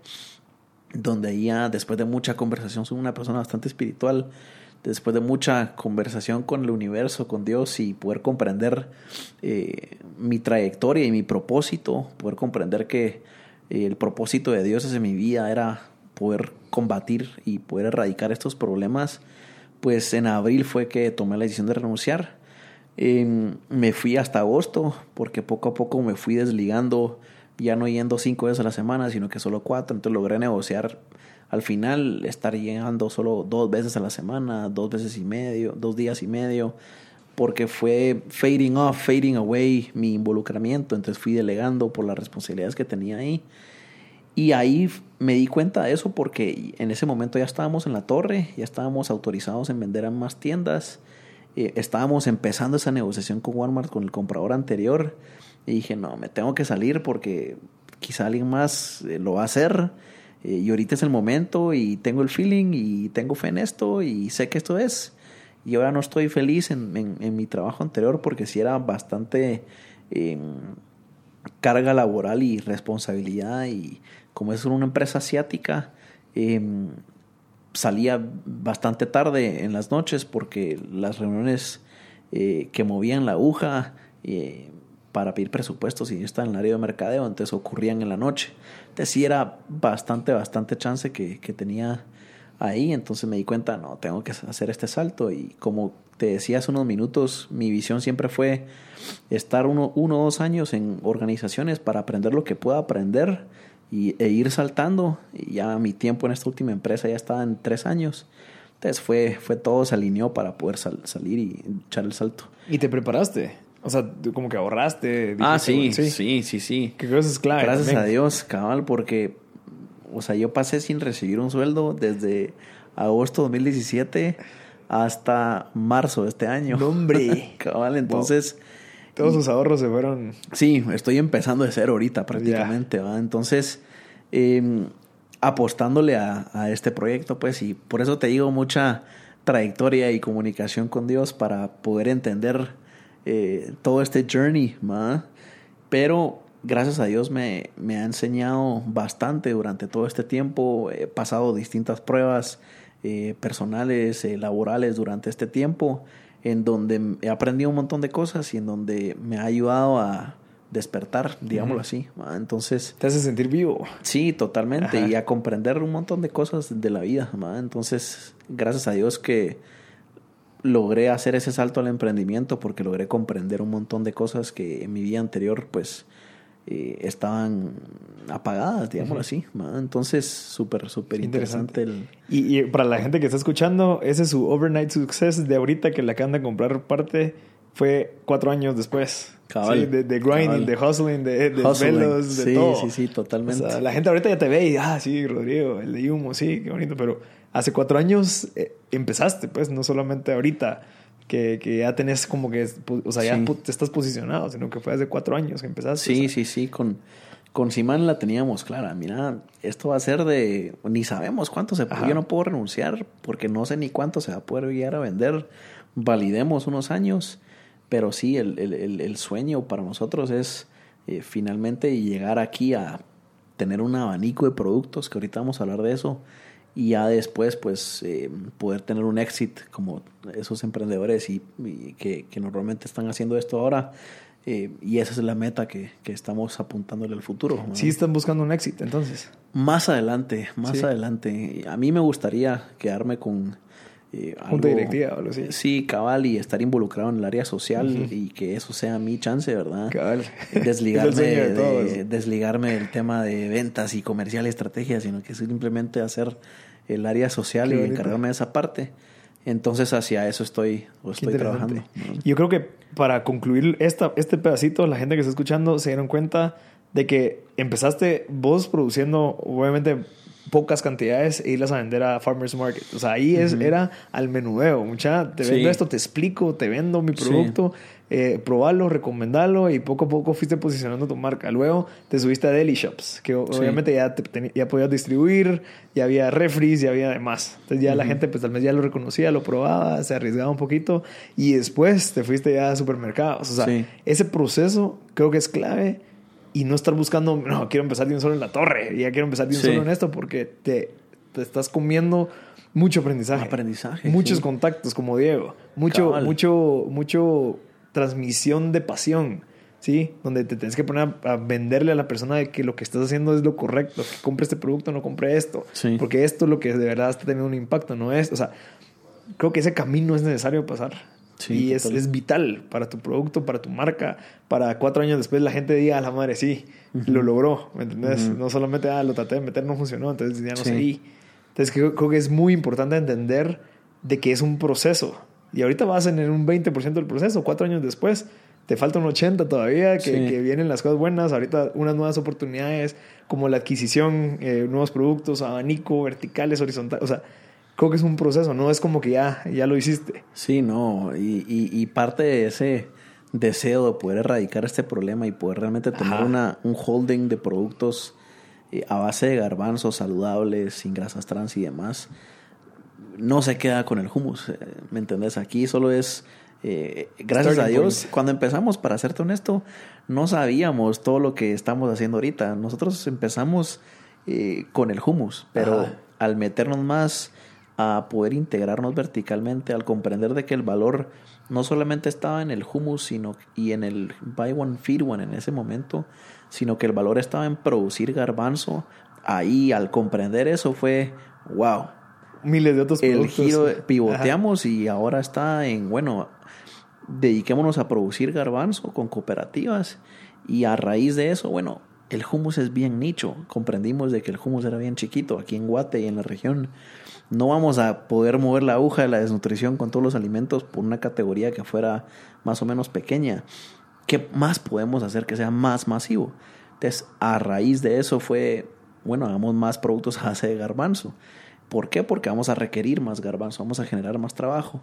donde ya después de mucha conversación, soy una persona bastante espiritual, después de mucha conversación con el universo, con Dios y poder comprender eh, mi trayectoria y mi propósito, poder comprender que eh, el propósito de Dios en mi vida era poder combatir y poder erradicar estos problemas, pues en abril fue que tomé la decisión de renunciar. Em, me fui hasta agosto porque poco a poco me fui desligando ya no yendo cinco veces a la semana, sino que solo cuatro. Entonces logré negociar al final estar llegando solo dos veces a la semana, dos veces y medio, dos días y medio, porque fue fading off, fading away mi involucramiento. Entonces fui delegando por las responsabilidades que tenía ahí. Y ahí me di cuenta de eso porque en ese momento ya estábamos en la torre, ya estábamos autorizados en vender a más tiendas, eh, estábamos empezando esa negociación con Walmart, con el comprador anterior y dije, no, me tengo que salir porque quizá alguien más eh, lo va a hacer. Eh, y ahorita es el momento y tengo el feeling y tengo fe en esto y sé que esto es. Y ahora no estoy feliz en, en, mi trabajo anterior porque sí era bastante em, carga laboral y responsabilidad. Y como es una empresa asiática, em, salía bastante tarde en las noches porque las reuniones eh, que movían la aguja para pedir presupuestos y yo en el área de mercadeo, entonces ocurrían en la noche. Entonces sí era bastante, bastante chance que, que tenía ahí, entonces me di cuenta, no, tengo que hacer este salto y como te decía hace unos minutos, mi visión siempre fue estar uno, uno o dos años en organizaciones para aprender lo que pueda aprender y, e ir saltando. Y ya mi tiempo en esta última empresa ya estaba en tres años. Entonces fue, fue todo, se alineó para poder salir y echar el salto.
¿Y te preparaste? O sea, como que ahorraste.
Ah, sí, sí, sí, sí, sí.
Que es clave.
Gracias a Dios, cabal, porque, o sea, yo pasé sin recibir un sueldo desde agosto de 2017 hasta marzo de este año.
hombre. (laughs)
cabal, entonces...
Todos sus ahorros se fueron.
Sí, estoy empezando de cero ahorita prácticamente, ¿va? Entonces, em, apostándole a, a este proyecto, pues, y por eso te digo mucha trayectoria y comunicación con Dios para poder entender eh, todo este journey, pero gracias a Dios me, me, ha enseñado bastante durante todo este tiempo. He pasado distintas pruebas eh, personales, eh, laborales durante este tiempo, en donde he aprendido un montón de cosas y en donde me ha ayudado a despertar, digámoslo así. Entonces...
Te hace sentir vivo.
Sí, totalmente. Y a comprender un montón de cosas de la vida. Entonces, gracias a Dios que logré hacer ese salto al emprendimiento porque logré comprender un montón de cosas que en mi vida anterior pues eh, estaban apagadas, digámoslo así. Entonces, súper, súper interesante. El...
Y, para la gente que está escuchando, ese es su overnight success de ahorita que le acaban de comprar parte fue cuatro años después. Sí, de, de, grinding, de hustling, de, de velos, de
sí,
todo.
Sí, sí, totalmente.
O sea, la gente ahorita ya te ve y, ah, sí, Rodrigo, el de humo, sí, qué bonito. Pero hace cuatro años eh, empezaste, pues, no solamente ahorita que, que, ya tenés como que, o sea, ya te estás posicionado, sino que fue hace cuatro años que empezaste.
Sí, sí, sí, con, con Simán la teníamos clara. Mira, esto va a ser de, ni sabemos cuánto se puede, yo no puedo renunciar porque no sé ni cuánto se va a poder llegar a vender. Validemos unos años pero sí, el, el, el sueño para nosotros es eh, finalmente llegar aquí a tener un abanico de productos, que ahorita vamos a hablar de eso, y ya después pues eh, poder tener un éxito como esos emprendedores y, que, que, normalmente están haciendo esto ahora. Eh, y esa es la meta que, que estamos apuntándole al futuro.
Sí, están buscando un éxito entonces.
Más adelante, más adelante. A mí me gustaría quedarme con
eh, Junta directiva o
Sí, cabal, y estar involucrado en el área social y que eso sea mi chance, ¿verdad? Cabal. (laughs) Desligarme, de, desligarme del tema de ventas y comercial y estrategia, sino que simplemente hacer el área social y encargarme de esa parte. Entonces hacia eso estoy, estoy trabajando.
Yo creo que para concluir esta, este pedacito, la gente que está escuchando se dieron cuenta de que empezaste vos produciendo, obviamente pocas cantidades e irlas a vender a Farmers Market. O sea, ahí es, era al menudeo. Mucha, te vendo esto, te explico, te vendo mi producto, eh, probalo, recomendalo y poco a poco fuiste posicionando tu marca. Luego te subiste a Deli Shops, que obviamente ya, ya podías distribuir, ya había refries, ya había demás. Entonces ya la gente pues tal vez ya lo reconocía, lo probaba, se arriesgaba un poquito y después te fuiste ya a supermercados. O sea, ese proceso creo que es clave y no estar buscando, no, quiero empezar de un solo en la torre, ya quiero empezar de un solo en esto, porque te, te, estás comiendo mucho aprendizaje.
Aprendizaje.
Muchos contactos, como Diego. Mucho, mucho, mucho transmisión de pasión. ¿sí? Donde te tienes que poner a, venderle a la persona de que lo que estás haciendo es lo correcto, que compre este producto, no compre esto, porque esto es lo que de verdad está teniendo un impacto, no es, o sea, creo que ese camino es necesario pasar y es, es, vital para tu producto, para tu marca, para cuatro años después la gente diga a la madre, sí, lo logró, ¿me entendés? No solamente, ah, lo traté de meter, no funcionó, entonces ya no seguí. Entonces creo, creo, que es muy importante entender de que es un proceso. Y ahorita vas en un 20% del proceso, cuatro años después. Te falta un 80 todavía, que, que, vienen las cosas buenas, ahorita unas nuevas oportunidades como la adquisición, eh, nuevos productos, abanico, verticales, horizontales, o sea, creo que es un proceso, no es como que ya, ya lo hiciste.
Sí, no, y, y, parte de ese deseo de poder erradicar este problema y poder realmente tener una, un holding de productos eh, a base de garbanzos saludables, sin grasas trans y demás, no se queda con el hummus, eh, ¿me entendés? Aquí solo es... Eh, gracias a Dios, cuando empezamos, para serte honesto, no sabíamos todo lo que estamos haciendo ahorita. Nosotros empezamos con el hummus, pero al meternos más a poder integrarnos verticalmente, al comprender de que el valor no solamente estaba en el humus sino, y en el buy one, feed one en ese momento, sino que el valor estaba en producir garbanzo. Ahí, al comprender eso, fue wow.
Miles de otros
productos. El giro, pivoteamos y ahora está en, bueno, dediquémonos a producir garbanzo con cooperativas. Y a raíz de eso, bueno, el humus es bien nicho. Comprendimos de que el humus era bien chiquito aquí en Guate y en la región no vamos a poder mover la aguja de la desnutrición con todos los alimentos por una categoría que fuera más o menos pequeña. ¿Qué más podemos hacer que sea más masivo? Entonces, a raíz de eso fue, bueno, hagamos más productos a base de garbanzo. ¿Por qué? Porque vamos a requerir más garbanzo, vamos a generar más trabajo.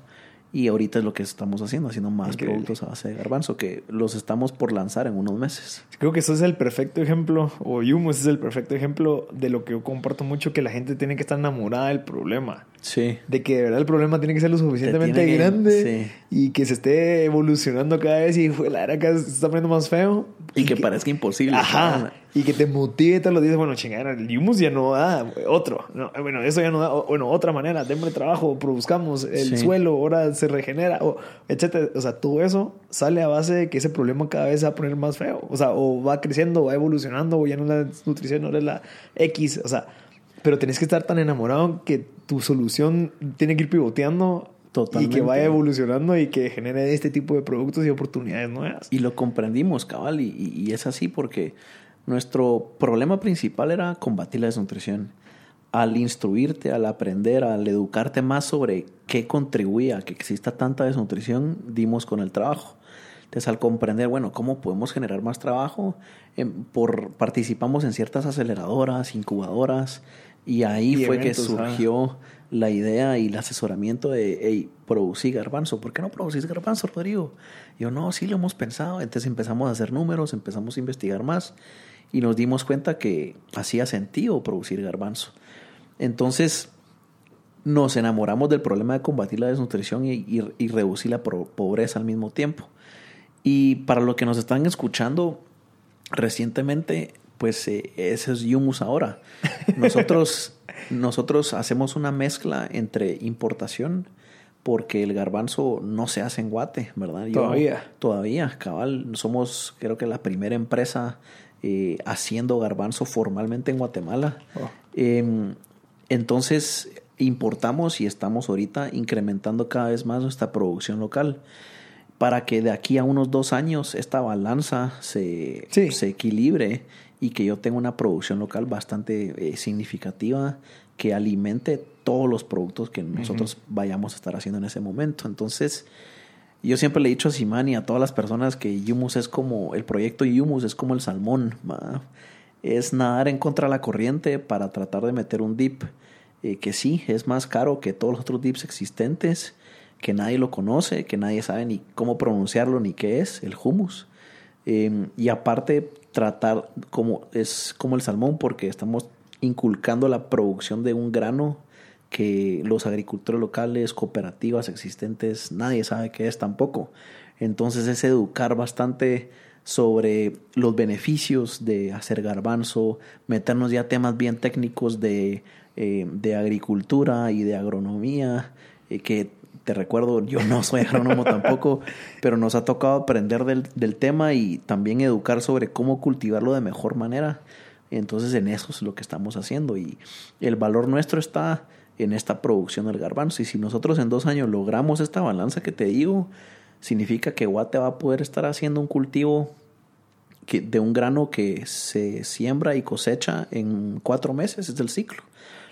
Y ahorita es lo que estamos haciendo, haciendo más productos a base de garbanzo, que los estamos por lanzar en unos meses.
Creo que eso es el perfecto ejemplo, o Yumo es el perfecto ejemplo de lo que yo comparto mucho, que la gente tiene que estar enamorada del problema.
Sí.
De que de verdad el problema tiene que ser lo suficientemente grande y que se esté evolucionando cada vez y la era que se está poniendo más feo.
Y, que, parezca imposible.
Ajá. Y que te motive todos los días. Bueno, chingada, el humus ya no da otro. No, bueno, eso ya no da. Bueno, otra manera. Démosle trabajo, produzcamos el suelo, ahora se regenera, o, etcétera. O sea, todo eso sale a base de que ese problema cada vez se va a poner más feo. O sea, o va creciendo, va evolucionando, o ya no es la nutrición, no es la X. O sea, pero tenés que estar tan enamorado que tu solución tiene que ir pivoteando Totalmente. Y que vaya evolucionando y que genere este tipo de productos y oportunidades nuevas.
Y lo comprendimos, cabal, y, y, es así porque nuestro problema principal era combatir la desnutrición. Al instruirte, al aprender, al educarte más sobre qué contribuía a que exista tanta desnutrición, dimos con el trabajo. Entonces, al comprender, bueno, cómo podemos generar más trabajo, em, por, participamos en ciertas aceleradoras, incubadoras, y ahí fue que surgió la idea y el asesoramiento de, hey, producir garbanzo. ¿Por qué no producís garbanzo, Rodrigo? yo, no, sí lo hemos pensado. Entonces empezamos a hacer números, empezamos a investigar más y nos dimos cuenta que hacía sentido producir garbanzo. Entonces nos enamoramos del problema de combatir la desnutrición y, reducir la pobreza al mismo tiempo. Y para los que nos están escuchando recientemente, pues eh, ese es Yumus ahora. Nosotros, (laughs) nosotros hacemos una mezcla entre importación, porque el garbanzo no se hace en Guate, ¿verdad?
todavía.
Todavía, cabal. Somos, creo que, la primera empresa eh, haciendo garbanzo formalmente en Guatemala. Oh. Em, entonces, importamos y estamos ahorita incrementando cada vez más nuestra producción local para que de aquí a unos dos años esta balanza se, se equilibre y que yo tenga una producción local bastante eh, significativa que alimente todos los productos que nosotros vayamos a estar haciendo en ese momento. Entonces, yo siempre le he dicho a Simán y a todas las personas que Yumus es como, el proyecto Yumus es como el salmón, es nadar en contra de la corriente para tratar de meter un dip eh, que sí, es más caro que todos los otros dips existentes, que nadie lo conoce, que nadie sabe ni cómo pronunciarlo ni qué es, el hummus. Em, y aparte, tratar como es como el salmón, porque estamos inculcando la producción de un grano que los agricultores locales, cooperativas existentes, nadie sabe qué es tampoco. Entonces es educar bastante sobre los beneficios de hacer garbanzo, meternos ya temas bien técnicos de, eh, de agricultura y de agronomía, eh, que te recuerdo, yo no soy (laughs) agrónomo tampoco, pero nos ha tocado aprender del, del, tema y también educar sobre cómo cultivarlo de mejor manera. Entonces en eso es lo que estamos haciendo y el valor nuestro está en esta producción del garbanzo. Y si nosotros en dos años logramos esta balanza que te digo, significa que Guate va a poder estar haciendo un cultivo que, de un grano que se siembra y cosecha en cuatro meses, es el ciclo.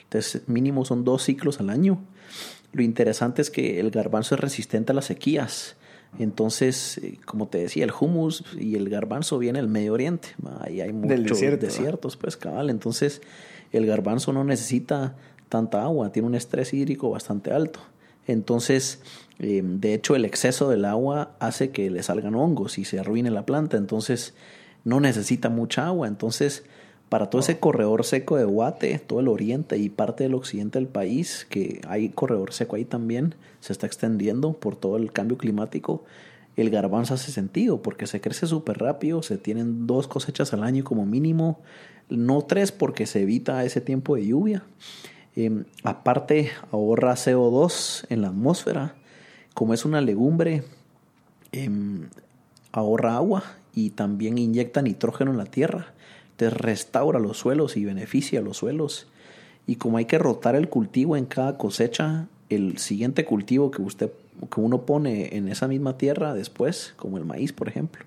Entonces, mínimo son dos ciclos al año. Lo interesante es que el garbanzo es resistente a las sequías. Entonces, eh, como te decía, el hummus y el garbanzo viene del Medio Oriente. Ahí hay muchos desiertos, pues cabal. Entonces, el garbanzo no necesita tanta agua, tiene un estrés hídrico bastante alto. Entonces, eh, de hecho, el exceso del agua hace que le salgan hongos y se arruine la planta. Entonces, no necesita mucha agua. Entonces, para todo ese corredor seco de Guate, todo el oriente y parte del occidente del país, que hay corredor seco ahí también, se está extendiendo por todo el cambio climático, el garbanzo hace sentido porque se crece súper rápido, se tienen dos cosechas al año como mínimo, no tres porque se evita ese tiempo de lluvia. Em, aparte, ahorra CO2 en la atmósfera. Como es una legumbre, em, ahorra agua y también inyecta nitrógeno en la tierra. Entonces restaura los suelos y beneficia los suelos. Y como hay que rotar el cultivo en cada cosecha, el siguiente cultivo que usted que uno pone en esa misma tierra después, como el maíz, por ejemplo,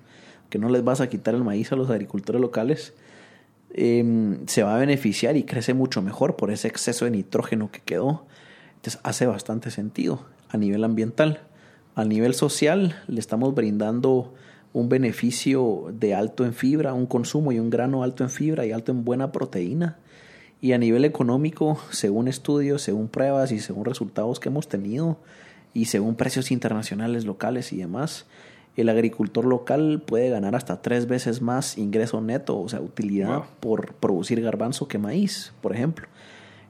que no les vas a quitar el maíz a los agricultores locales, Em, se va a beneficiar y crece mucho mejor por ese exceso de nitrógeno que quedó. Entonces hace bastante sentido a nivel ambiental. A nivel social le estamos brindando un beneficio de alto en fibra, un consumo y un grano alto en fibra y alto en buena proteína. Y a nivel económico, según estudios, según pruebas y según resultados que hemos tenido y según precios internacionales, locales y demás, el agricultor local puede ganar hasta tres veces más ingreso neto, o sea, utilidad por producir garbanzo que maíz, por ejemplo.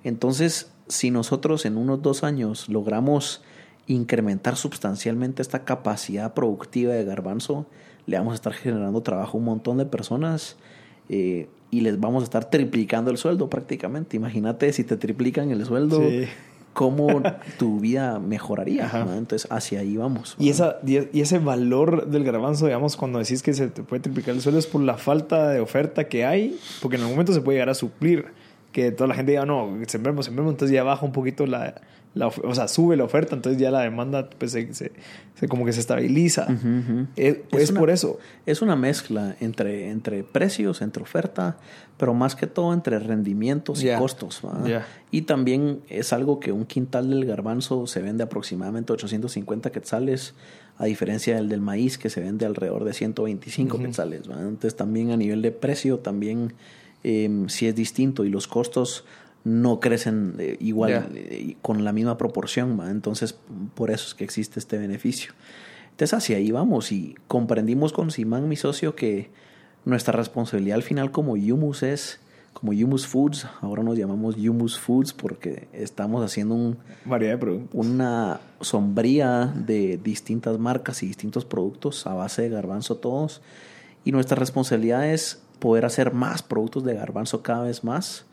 Entonces, si nosotros en unos dos años logramos incrementar sustancialmente esta capacidad productiva de garbanzo, le vamos a estar generando trabajo a un montón de personas eh, y les vamos a estar triplicando el sueldo prácticamente. Imagínate si te triplican el sueldo cómo (laughs) tu vida mejoraría. Entonces, hacia ahí vamos.
Y, esa, y ese valor del garbanzo, digamos, cuando decís que se te puede triplicar el suelo, es por la falta de oferta que hay, porque en algún momento se puede llegar a suplir. Que toda la gente diga, no, sembremos, sembremos, entonces ya baja un poquito la, o sea, sube la oferta, entonces ya la demanda pues se, se, como que se estabiliza. Es, por eso.
Es una mezcla entre, entre precios, entre oferta, pero más que todo entre rendimientos y costos. Y también es algo que un quintal del garbanzo se vende aproximadamente 850 quetzales, a diferencia del del maíz que se vende alrededor de 125 quetzales. Entonces también a nivel de precio también eh, sí es distinto y los costos no crecen eh, igual eh, con la misma proporción, entonces por eso es que existe este beneficio. Entonces hacia ahí vamos y comprendimos con Simán, mi socio, que nuestra responsabilidad al final como Yumus es, como Yumus Foods, ahora nos llamamos Yumus Foods porque estamos haciendo un,
Variedad de productos.
una sombría de distintas marcas y distintos productos a base de garbanzo todos. Y nuestra responsabilidad es poder hacer más productos de garbanzo cada vez más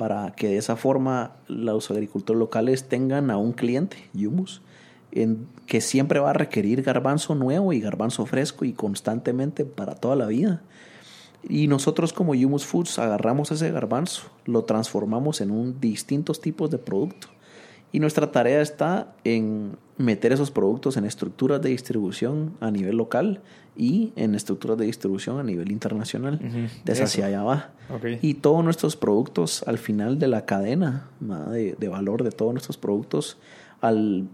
para que de esa forma los agricultores locales tengan a un cliente, Yumus, en, que siempre va a requerir garbanzo nuevo y garbanzo fresco y constantemente para toda la vida. Y nosotros como Yumus Foods agarramos ese garbanzo, lo transformamos en un distintos tipos de producto. Y nuestra tarea está en meter esos productos en estructuras de distribución a nivel local y en estructuras de distribución a nivel internacional. Desde hacia allá va. Y todos nuestros productos, al final de la cadena de, de, valor de todos nuestros productos, al,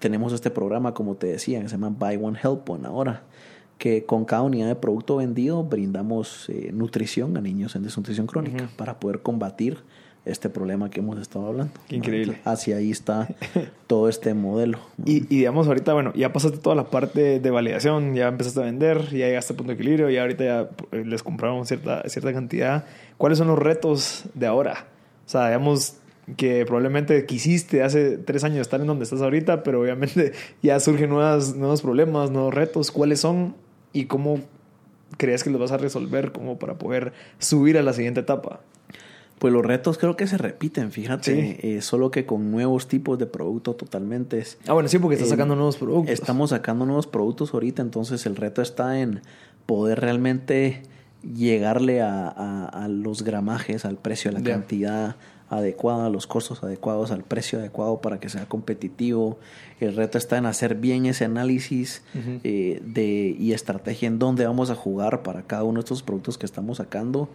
tenemos este programa, como te decía, que se llama Buy One Help One ahora que con cada unidad de producto vendido brindamos eh, nutrición a niños en desnutrición crónica para poder combatir este problema que hemos estado hablando.
increíble.
Hacia ahí está (laughs) todo este modelo.
Y, digamos, ahorita, bueno, ya pasaste toda la parte de validación, ya empezaste a vender, ya llegaste a punto de equilibrio, y ahorita ya eh, les compramos cierta, cierta cantidad. ¿Cuáles son los retos de ahora? O sea, digamos que probablemente quisiste hace tres años estar en donde estás ahorita, pero obviamente (laughs) ya surgen nuevas, nuevos problemas, nuevos retos. ¿Cuáles son y cómo crees que los vas a resolver como para poder subir a la siguiente etapa?
Pues los retos creo que se repiten, fíjate, eh, solo que con nuevos tipos de productos totalmente.
Ah, bueno, sí, porque estás sacando nuevos productos.
Estamos sacando nuevos productos ahorita, entonces el reto está en poder realmente llegarle a, los gramajes, al precio, a la cantidad adecuada, a los costos adecuados, al precio adecuado para que sea competitivo. El reto está en hacer bien ese análisis eh, de, y estrategia en dónde vamos a jugar para cada uno de estos productos que estamos sacando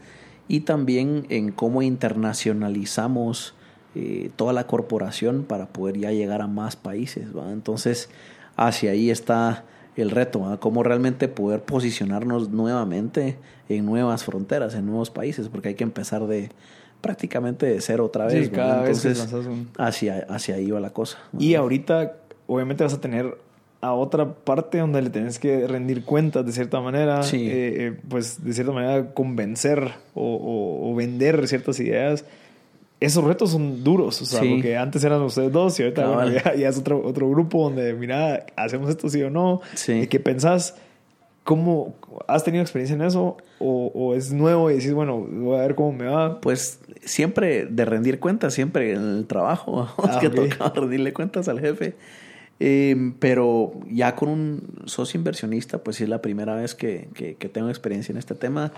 y también en cómo internacionalizamos eh, toda la corporación para poder ya llegar a más países. Entonces, hacia ahí está el reto, cómo realmente poder posicionarnos nuevamente en nuevas fronteras, en nuevos países, porque hay que empezar de prácticamente de cero otra vez.
cada
Entonces, hacia, hacia ahí va la cosa.
Y ahorita, obviamente, vas a tener a otra parte donde le tienes que rendir cuentas de cierta manera, eh, eh, pues de cierta manera convencer o, vender ciertas ideas. Esos retos son duros, o sea, porque antes eran ustedes dos y ahorita ya, es otro, otro grupo donde, mira, hacemos esto sí o no. Sí. ¿Qué pensás? ¿Cómo has tenido experiencia en eso? O, es nuevo y decís, bueno, voy a ver cómo me va?
Pues siempre de rendir cuentas, siempre en el trabajo, (laughs) ah, que toca rendirle cuentas al jefe. Em, pero ya con un socio inversionista, pues sí es la primera vez que, que, tengo experiencia en este tema.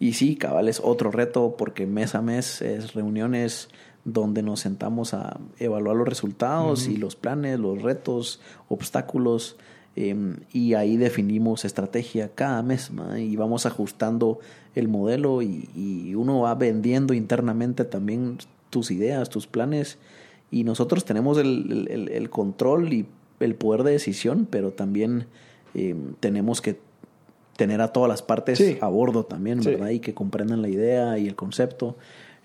Y sí, cabal, es otro reto porque mes a mes es reuniones donde nos sentamos a evaluar los resultados y los planes, los retos, obstáculos. Em, y ahí definimos estrategia cada mes y vamos ajustando el modelo y, y, uno va vendiendo internamente también tus ideas, tus planes y nosotros tenemos el, el, el control y el poder de decisión, pero también eh, tenemos que tener a todas las partes a bordo también, ¿verdad? Y que comprendan la idea y el concepto.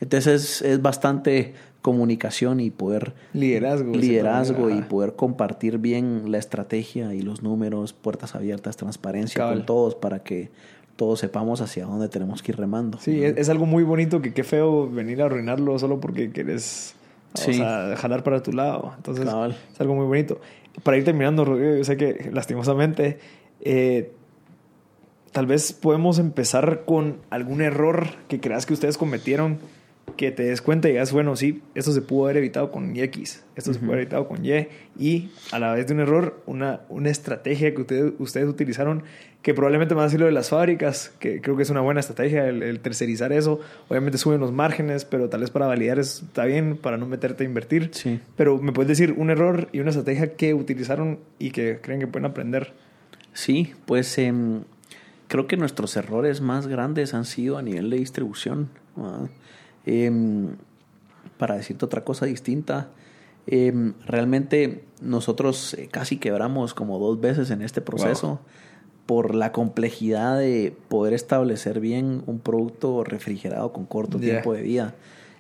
Entonces es, bastante comunicación y poder...
Liderazgo.
Liderazgo y poder compartir bien la estrategia y los números, puertas abiertas, transparencia con todos para que todos sepamos hacia dónde tenemos que ir remando.
Sí, es, algo muy bonito que qué feo venir a arruinarlo solo porque o sea, jalar para tu lado. Entonces es algo muy bonito para ir terminando, Rodrigo, yo sé que lastimosamente, eh, tal vez podemos empezar con algún error que creas que ustedes cometieron que te des cuenta y digas, bueno, sí, esto se pudo haber evitado con X, esto se pudo haber evitado con Y, y a la vez de un error, una, una estrategia que ustedes, ustedes utilizaron, que probablemente más a lo de las fábricas, que creo que es una buena estrategia el, tercerizar eso. Obviamente suben los márgenes, pero tal vez para validar está bien, para no meterte a invertir.
Sí.
Pero me puedes decir un error y una estrategia que utilizaron y que creen que pueden aprender.
Sí, pues em, creo que nuestros errores más grandes han sido a nivel de distribución. Em, para decirte otra cosa distinta, em, realmente nosotros eh, casi quebramos como dos veces en este proceso por la complejidad de poder establecer bien un producto refrigerado con corto tiempo de vida.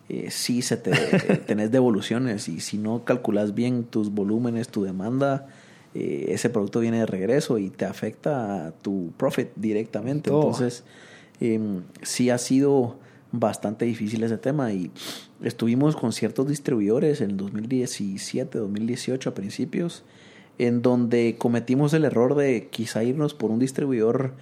Eh, sí se te (laughs) tenés devoluciones y si no calculas bien tus volúmenes, tu demanda, eh, ese producto viene de regreso y te afecta a tu profit directamente. Entonces, em, sí ha sido bastante difícil ese tema y estuvimos con ciertos distribuidores en 2017, 2018 a principios, en donde cometimos el error de quizá irnos por un distribuidor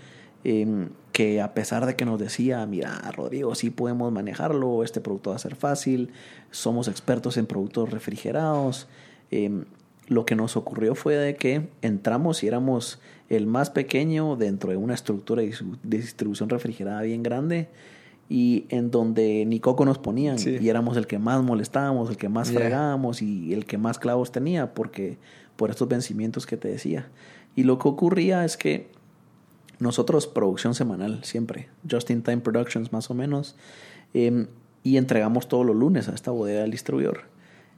em, que a pesar de que nos decía, mira, Rodrigo, sí podemos manejarlo, este producto va a ser fácil, somos expertos en productos refrigerados, em, lo que nos ocurrió fue de que entramos y éramos el más pequeño dentro de una estructura de distribución refrigerada bien grande y en donde ni coco nos ponían y éramos el que más molestábamos, el que más fregábamos y el que más clavos tenía porque por estos vencimientos que te decía. Y lo que ocurría es que nosotros producción semanal siempre, just in time productions más o menos, em, y entregamos todos los lunes a esta bodega del distribuidor.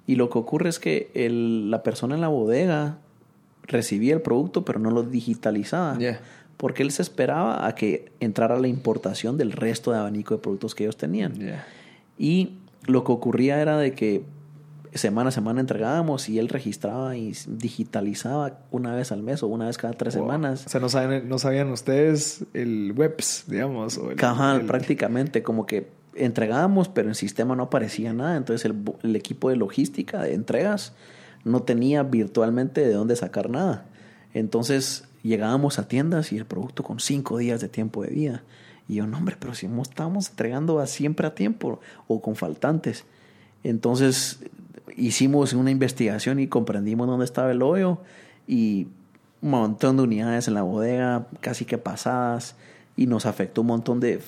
Y lo que ocurre es que el, la persona en la bodega recibía el producto pero no lo digitalizaba porque él se esperaba a que entrara la importación del resto de abanico de productos que ellos tenían. Y lo que ocurría era de que semana a semana entregábamos y él registraba y digitalizaba una vez al mes o una vez cada tres semanas.
O sea, no, saben, no sabían ustedes el webs, digamos. O
el, prácticamente, como que entregábamos, pero en sistema no aparecía nada. Entonces el, el, equipo de logística de entregas no tenía virtualmente de dónde sacar nada. Entonces llegábamos a tiendas y el producto con cinco días de tiempo de vida. Y yo, no, hombre, pero si no estábamos entregando a siempre a tiempo o con faltantes. Entonces hicimos una investigación y comprendimos dónde estaba el hoyo y un montón de unidades en la bodega, casi que pasadas, y nos afectó un montón de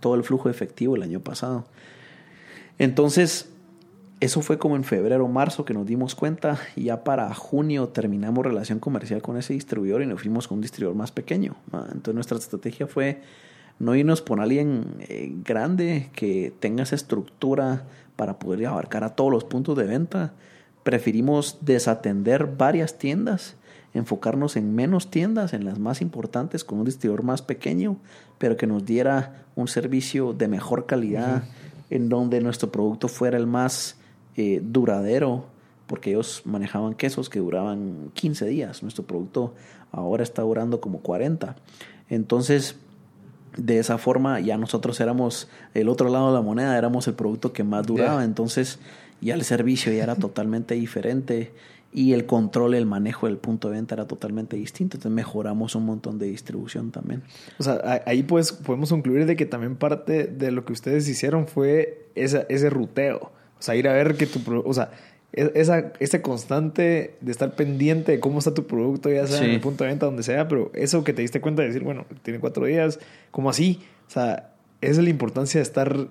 todo el flujo efectivo el año pasado. Entonces, eso fue como en febrero o marzo que nos dimos cuenta y ya para junio terminamos relación comercial con ese distribuidor y nos fuimos con un distribuidor más pequeño. Entonces nuestra estrategia fue no irnos por alguien eh, grande que tenga esa estructura para poder abarcar a todos los puntos de venta. Preferimos desatender varias tiendas, enfocarnos en menos tiendas, en las más importantes, con un distribuidor más pequeño, pero que nos diera un servicio de mejor calidad, en donde nuestro producto fuera el más eh, duradero, porque ellos manejaban quesos que duraban 15 días. Nuestro producto ahora está durando como 40. Entonces, de esa forma ya nosotros éramos el otro lado de la moneda, éramos el producto que más duraba. Entonces, ya el servicio ya era totalmente diferente y el control, el manejo del punto de venta era totalmente distinto. Entonces mejoramos un montón de distribución también.
O sea, ahí pues podemos concluir de que también parte de lo que ustedes hicieron fue esa, ese ruteo. O sea, ir a ver que tu... O sea, e-, esa, ese constante de estar pendiente de cómo está tu producto, ya sea en el punto de venta, donde sea, pero eso que te diste cuenta de decir, bueno, tiene cuatro días, como así? O sea, esa es la importancia de estar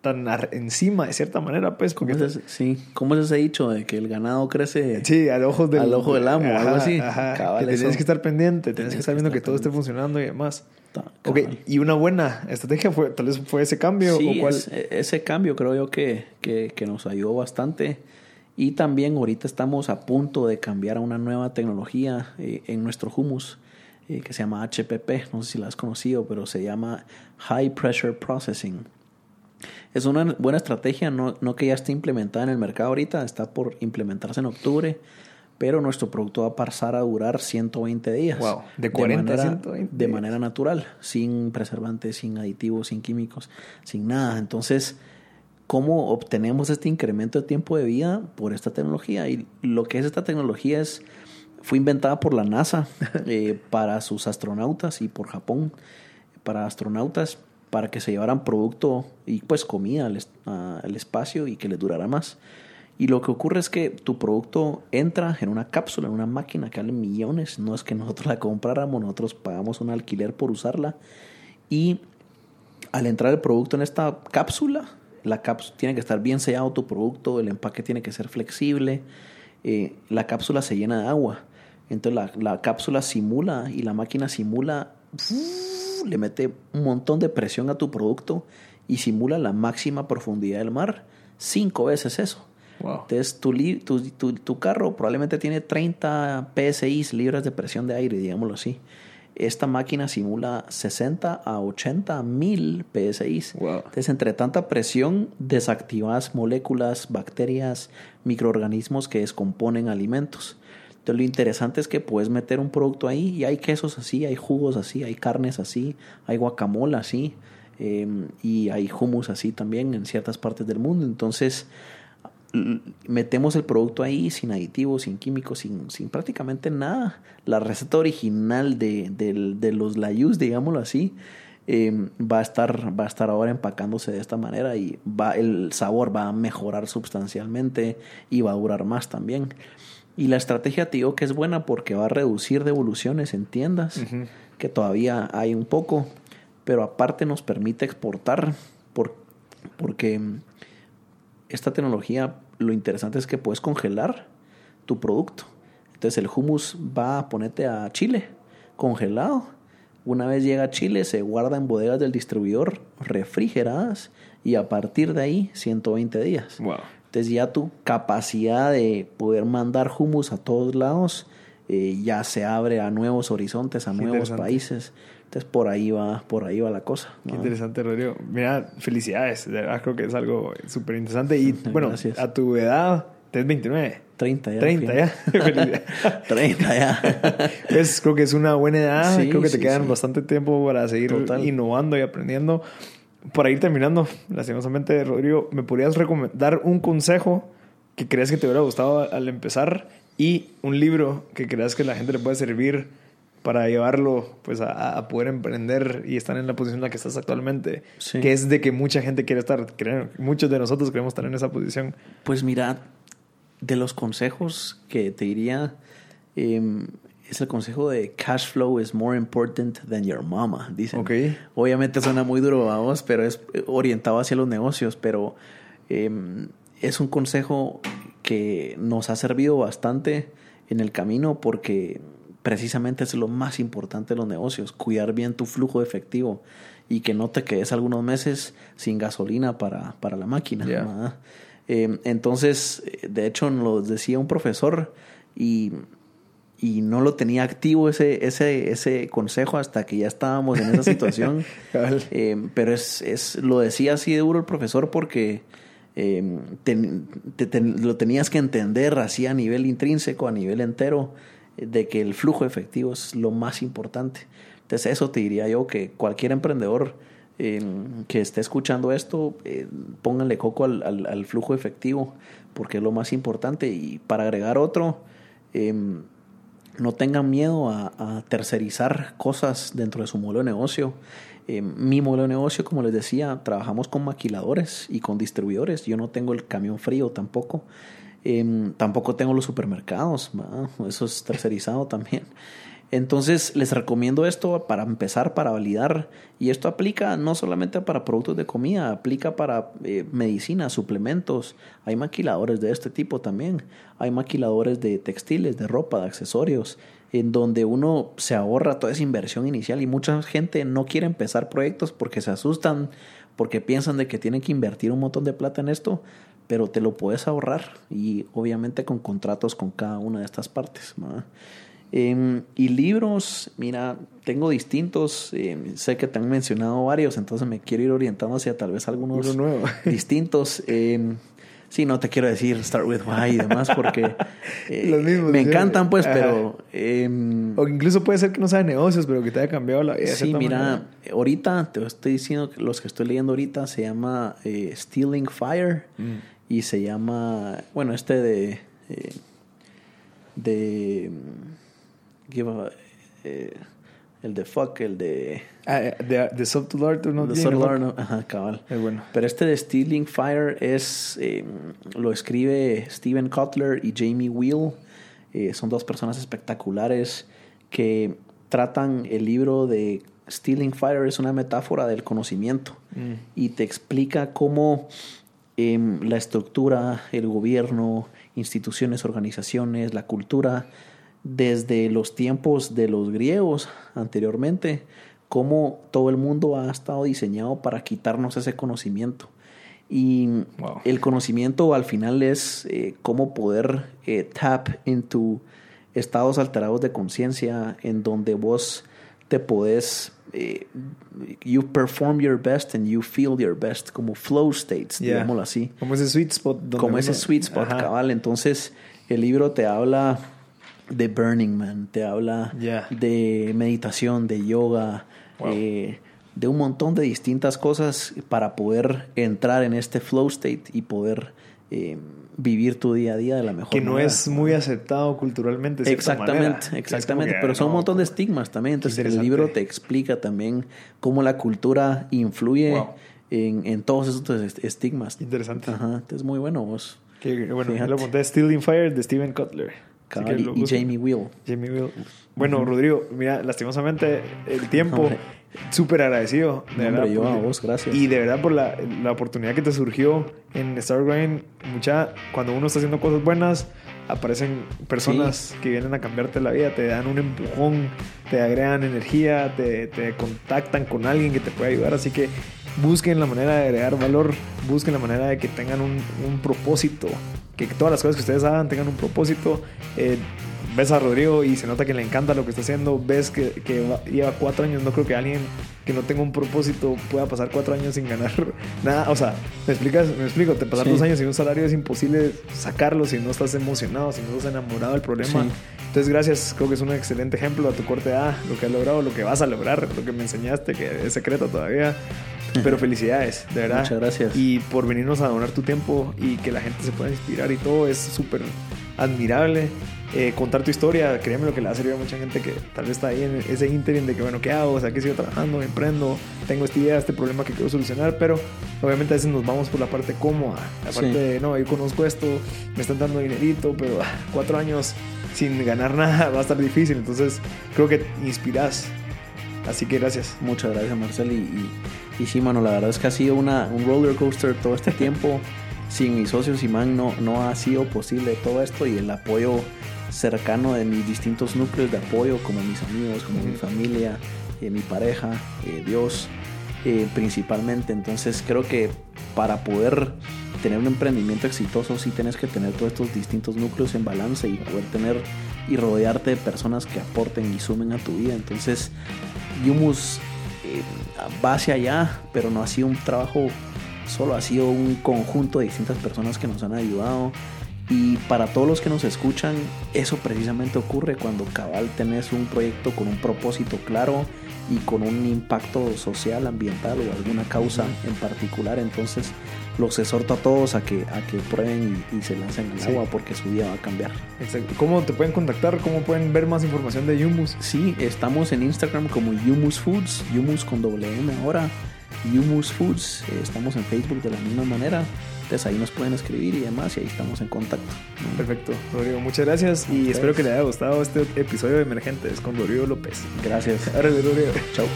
tan encima de cierta manera, pues.
¿Cómo es sí, ¿cómo es ese dicho de que el ganado crece
sí, al ojo del,
al ojo del amo, algo así?
que tienes que estar pendiente, tienes, que estar viendo que, todo esté funcionando y demás. Ok, y una buena estrategia fue, tal vez fue ese cambio.
Sí, cuál? ese cambio creo yo que, que, que, nos ayudó bastante. Y también ahorita estamos a punto de cambiar a una nueva tecnología eh, en nuestro humus eh, que se llama HPP. No sé si la has conocido, pero se llama High Pressure Processing. Es una buena estrategia, no, no que ya esté implementada en el mercado ahorita, está por implementarse en octubre pero nuestro producto va a pasar a durar 120 días.
Wow, de 40
a
120.
De manera natural, sin preservantes, sin aditivos, sin químicos, sin nada. Entonces, ¿cómo obtenemos este incremento de tiempo de vida? Por esta tecnología. Y lo que es esta tecnología es, fue inventada por la NASA (laughs) eh, para sus astronautas y por Japón para astronautas. Para que se llevaran producto y pues comida al, espacio y que les durara más. Y lo que ocurre es que tu producto entra en una cápsula, en una máquina que vale millones. No es que nosotros la compráramos, nosotros pagamos un alquiler por usarla. Y al entrar el producto en esta cápsula, la cápsula tiene que estar bien sellado tu producto, el empaque tiene que ser flexible, eh, la cápsula se llena de agua. Entonces la, la cápsula simula y la máquina simula le mete un montón de presión a tu producto y simula la máxima profundidad del mar. Cinco veces eso. Entonces, tu, tu, tu, carro probablemente tiene 30 PSI, libras de presión de aire, digámoslo así. Esta máquina simula 60 a 80 mil PSI. Entonces, entre tanta presión, desactivas moléculas, bacterias, microorganismos que descomponen alimentos. Entonces lo interesante es que puedes meter un producto ahí y hay quesos así, hay jugos así, hay carnes así, hay guacamole así em, y hay hummus así también en ciertas partes del mundo. Entonces metemos el producto ahí sin aditivos, sin químicos, sin, prácticamente nada. La receta original de, los layus, digámoslo así, em, va, a estar, va a estar ahora empacándose de esta manera y va, el sabor va a mejorar sustancialmente y va a durar más también. Y la estrategia te digo que es buena porque va a reducir devoluciones en tiendas, que todavía hay un poco, pero aparte nos permite exportar por, porque esta tecnología lo interesante es que puedes congelar tu producto. Entonces el hummus va a ponerte a Chile congelado. Una vez llega a Chile se guarda en bodegas del distribuidor refrigeradas y a partir de ahí 120 días.
Wow.
Entonces ya tu capacidad de poder mandar humus a todos lados eh, ya se abre a nuevos horizontes, a nuevos países. Entonces por ahí va, por ahí va la cosa.
Qué interesante, Rodrigo. Mira, felicidades. De verdad creo que es algo súper interesante. Y (laughs) bueno, a tu edad, tienes 29.
30 ya.
30 ya. (laughs)
30 (laughs) ya.
es, creo que es una buena edad. creo que te quedan bastante tiempo para seguir innovando y aprendiendo para ir terminando, lastimosamente, Rodrigo, ¿me podrías recomendar un consejo que creas que te hubiera gustado al empezar y un libro que creas que la gente le puede servir para llevarlo pues a, poder emprender y estar en la posición en la que estás actualmente? Que es de que mucha gente quiere estar, muchos de nosotros queremos estar en esa posición.
Pues mira, de los consejos que te diría, em, es el consejo de cash flow is more important than your mama, dicen. Obviamente suena muy duro, vamos, pero es orientado hacia los negocios, pero em, es un consejo que nos ha servido bastante en el camino porque precisamente es lo más importante de los negocios, cuidar bien tu flujo de efectivo y que no te quedes algunos meses sin gasolina para, para la máquina. Em, entonces, de hecho, nos decía un profesor y y no lo tenía activo ese, ese, ese consejo hasta que ya estábamos en esa situación. (laughs) eh, pero es, es, lo decía así de duro el profesor porque eh, lo tenías que entender así a nivel intrínseco, a nivel entero, de que el flujo efectivo es lo más importante. Entonces eso te diría yo que cualquier emprendedor eh, que esté escuchando esto, eh, pónganle coco al, al, al, flujo efectivo porque es lo más importante. Y para agregar otro, eh, no tengan miedo a, tercerizar cosas dentro de su modelo de negocio. Eh, mi modelo de negocio, como les decía, trabajamos con maquiladores y con distribuidores. Yo no tengo el camión frío tampoco. Em, tampoco tengo los supermercados. Eso es tercerizado también. Entonces les recomiendo esto para empezar, para validar. Y esto aplica no solamente para productos de comida, aplica para eh, medicina, suplementos. Hay maquiladores de este tipo también. Hay maquiladores de textiles, de ropa, de accesorios, en donde uno se ahorra toda esa inversión inicial y mucha gente no quiere empezar proyectos porque se asustan, porque piensan de que tienen que invertir un montón de plata en esto, pero te lo puedes ahorrar y obviamente con contratos con cada una de estas partes. Em, y libros, mira, tengo distintos, em, sé que te han mencionado varios, entonces me quiero ir orientando hacia tal vez algunos (laughs) distintos. Eh, sí, no te quiero decir Start with Why y demás porque (laughs) eh, me encantan pues, pero...
o incluso puede ser que no sea de negocios, pero que te haya cambiado la vida.
Sí, mira, ahorita te estoy diciendo que los que estoy leyendo ahorita se llama eh, Stealing Fire mm. y se llama, bueno, este de... de give a, eh, el de fuck, el de...
Ah, eh, de, de Subtle Art,
¿no? De Subtle Art, no, ajá, cabal.
Es bueno.
Pero este de Stealing Fire es... Eh, lo escribe Steven Kotler y Jamie Wheel. Eh, son dos personas espectaculares que tratan el libro de Stealing Fire, es una metáfora del conocimiento mm. y te explica cómo em, la estructura, el gobierno, instituciones, organizaciones, la cultura, desde los tiempos de los griegos anteriormente, cómo todo el mundo ha estado diseñado para quitarnos ese conocimiento. Y el conocimiento al final es eh, cómo poder eh, tap into estados alterados de conciencia en donde vos te podés eh, you perform your best and you feel your best como flow states digámoslo así.
Como ese sweet spot
como ese sweet spot cabal. Entonces el libro te habla de Burning Man te habla de meditación de yoga eh, de un montón de distintas cosas para poder entrar en este flow state y poder eh, vivir tu día a día de la mejor
manera.
Que
no es muy aceptado culturalmente.
exactamente, exactamente. pero son un montón de estigmas también. Entonces el libro te explica también cómo la cultura influye en, en, todos esos estigmas.
Interesante.
Ajá, es muy bueno vos.
Que, bueno, lo monté Stealing Fire de Steven Cutler.
Y, Jamie Wheel.
Jamie Wheel. Bueno, Rodrigo, mira, lastimosamente el tiempo súper agradecido.
De verdad, yo a vos, gracias.
Y de verdad por la, la oportunidad que te surgió en Star Grind. Mucha, cuando uno está haciendo cosas buenas, aparecen personas que vienen a cambiarte la vida, te dan un empujón, te agregan energía, te, te contactan con alguien que te puede ayudar. Así que busquen la manera de agregar valor, busquen la manera de que tengan un, un propósito, que todas las cosas que ustedes hagan tengan un propósito. Eh, ves a Rodrigo y se nota que le encanta lo que está haciendo, ves que, que, lleva cuatro años, no creo que alguien que no tenga un propósito pueda pasar cuatro años sin ganar (laughs) nada, o sea, ¿me explicas? Me explico, te pasar dos años sin un salario es imposible sacarlo si no estás emocionado, si no estás enamorado del problema. Entonces, gracias, creo que es un excelente ejemplo a tu corte A, lo que has logrado, lo que vas a lograr, lo que me enseñaste, que es secreto todavía. Pero felicidades, de verdad.
Muchas gracias.
Y por venirnos a donar tu tiempo y que la gente se pueda inspirar y todo, es súper admirable. Eh, contar tu historia, créeme lo que le va a servir a mucha gente que tal vez está ahí en ese interim de que, bueno, ¿qué hago? O sea, que sigo trabajando, emprendo, tengo esta idea, este problema que quiero solucionar, pero obviamente a veces nos vamos por la parte cómoda, la parte de, no, yo conozco esto, me están dando dinerito, pero ah, cuatro años sin ganar (laughs) nada va a estar difícil, entonces creo que inspiras. Así que gracias.
Muchas gracias, Marcel. Y, y, sí, mano, la verdad es que ha sido una, un roller coaster todo este (laughs) tiempo. Sin mis socios, Simán, no, no ha sido posible todo esto y el apoyo cercano de mis distintos núcleos de apoyo, como mis amigos, como mi familia, eh, mi pareja, eh, Dios, eh, principalmente. Entonces creo que para poder tener un emprendimiento exitoso sí tienes que tener todos estos distintos núcleos en balance y poder tener y rodearte de personas que aporten y sumen a tu vida. Entonces, Yumus va hacia allá, pero no ha sido un trabajo solo, ha sido un conjunto de distintas personas que nos han ayudado y para todos los que nos escuchan, eso precisamente ocurre cuando cabal tenés un proyecto con un propósito claro y con un impacto social, ambiental o alguna causa en particular. Entonces los exhorto a todos a que, a que prueben y, se lancen al agua porque su vida va a cambiar.
¿Cómo te pueden contactar? ¿Cómo pueden ver más información de Yumus?
Sí, estamos en Instagram como Yumus Foods, Yumus con doble M ahora, Yumus Foods. Eh, estamos en Facebook de la misma manera. Entonces ahí nos pueden escribir y demás y ahí estamos en contacto.
Perfecto, Rodrigo. Muchas gracias y espero que le haya gustado este episodio de Emergentes con Rodrigo López.
Gracias.
Ahora Rodrigo.
Chao.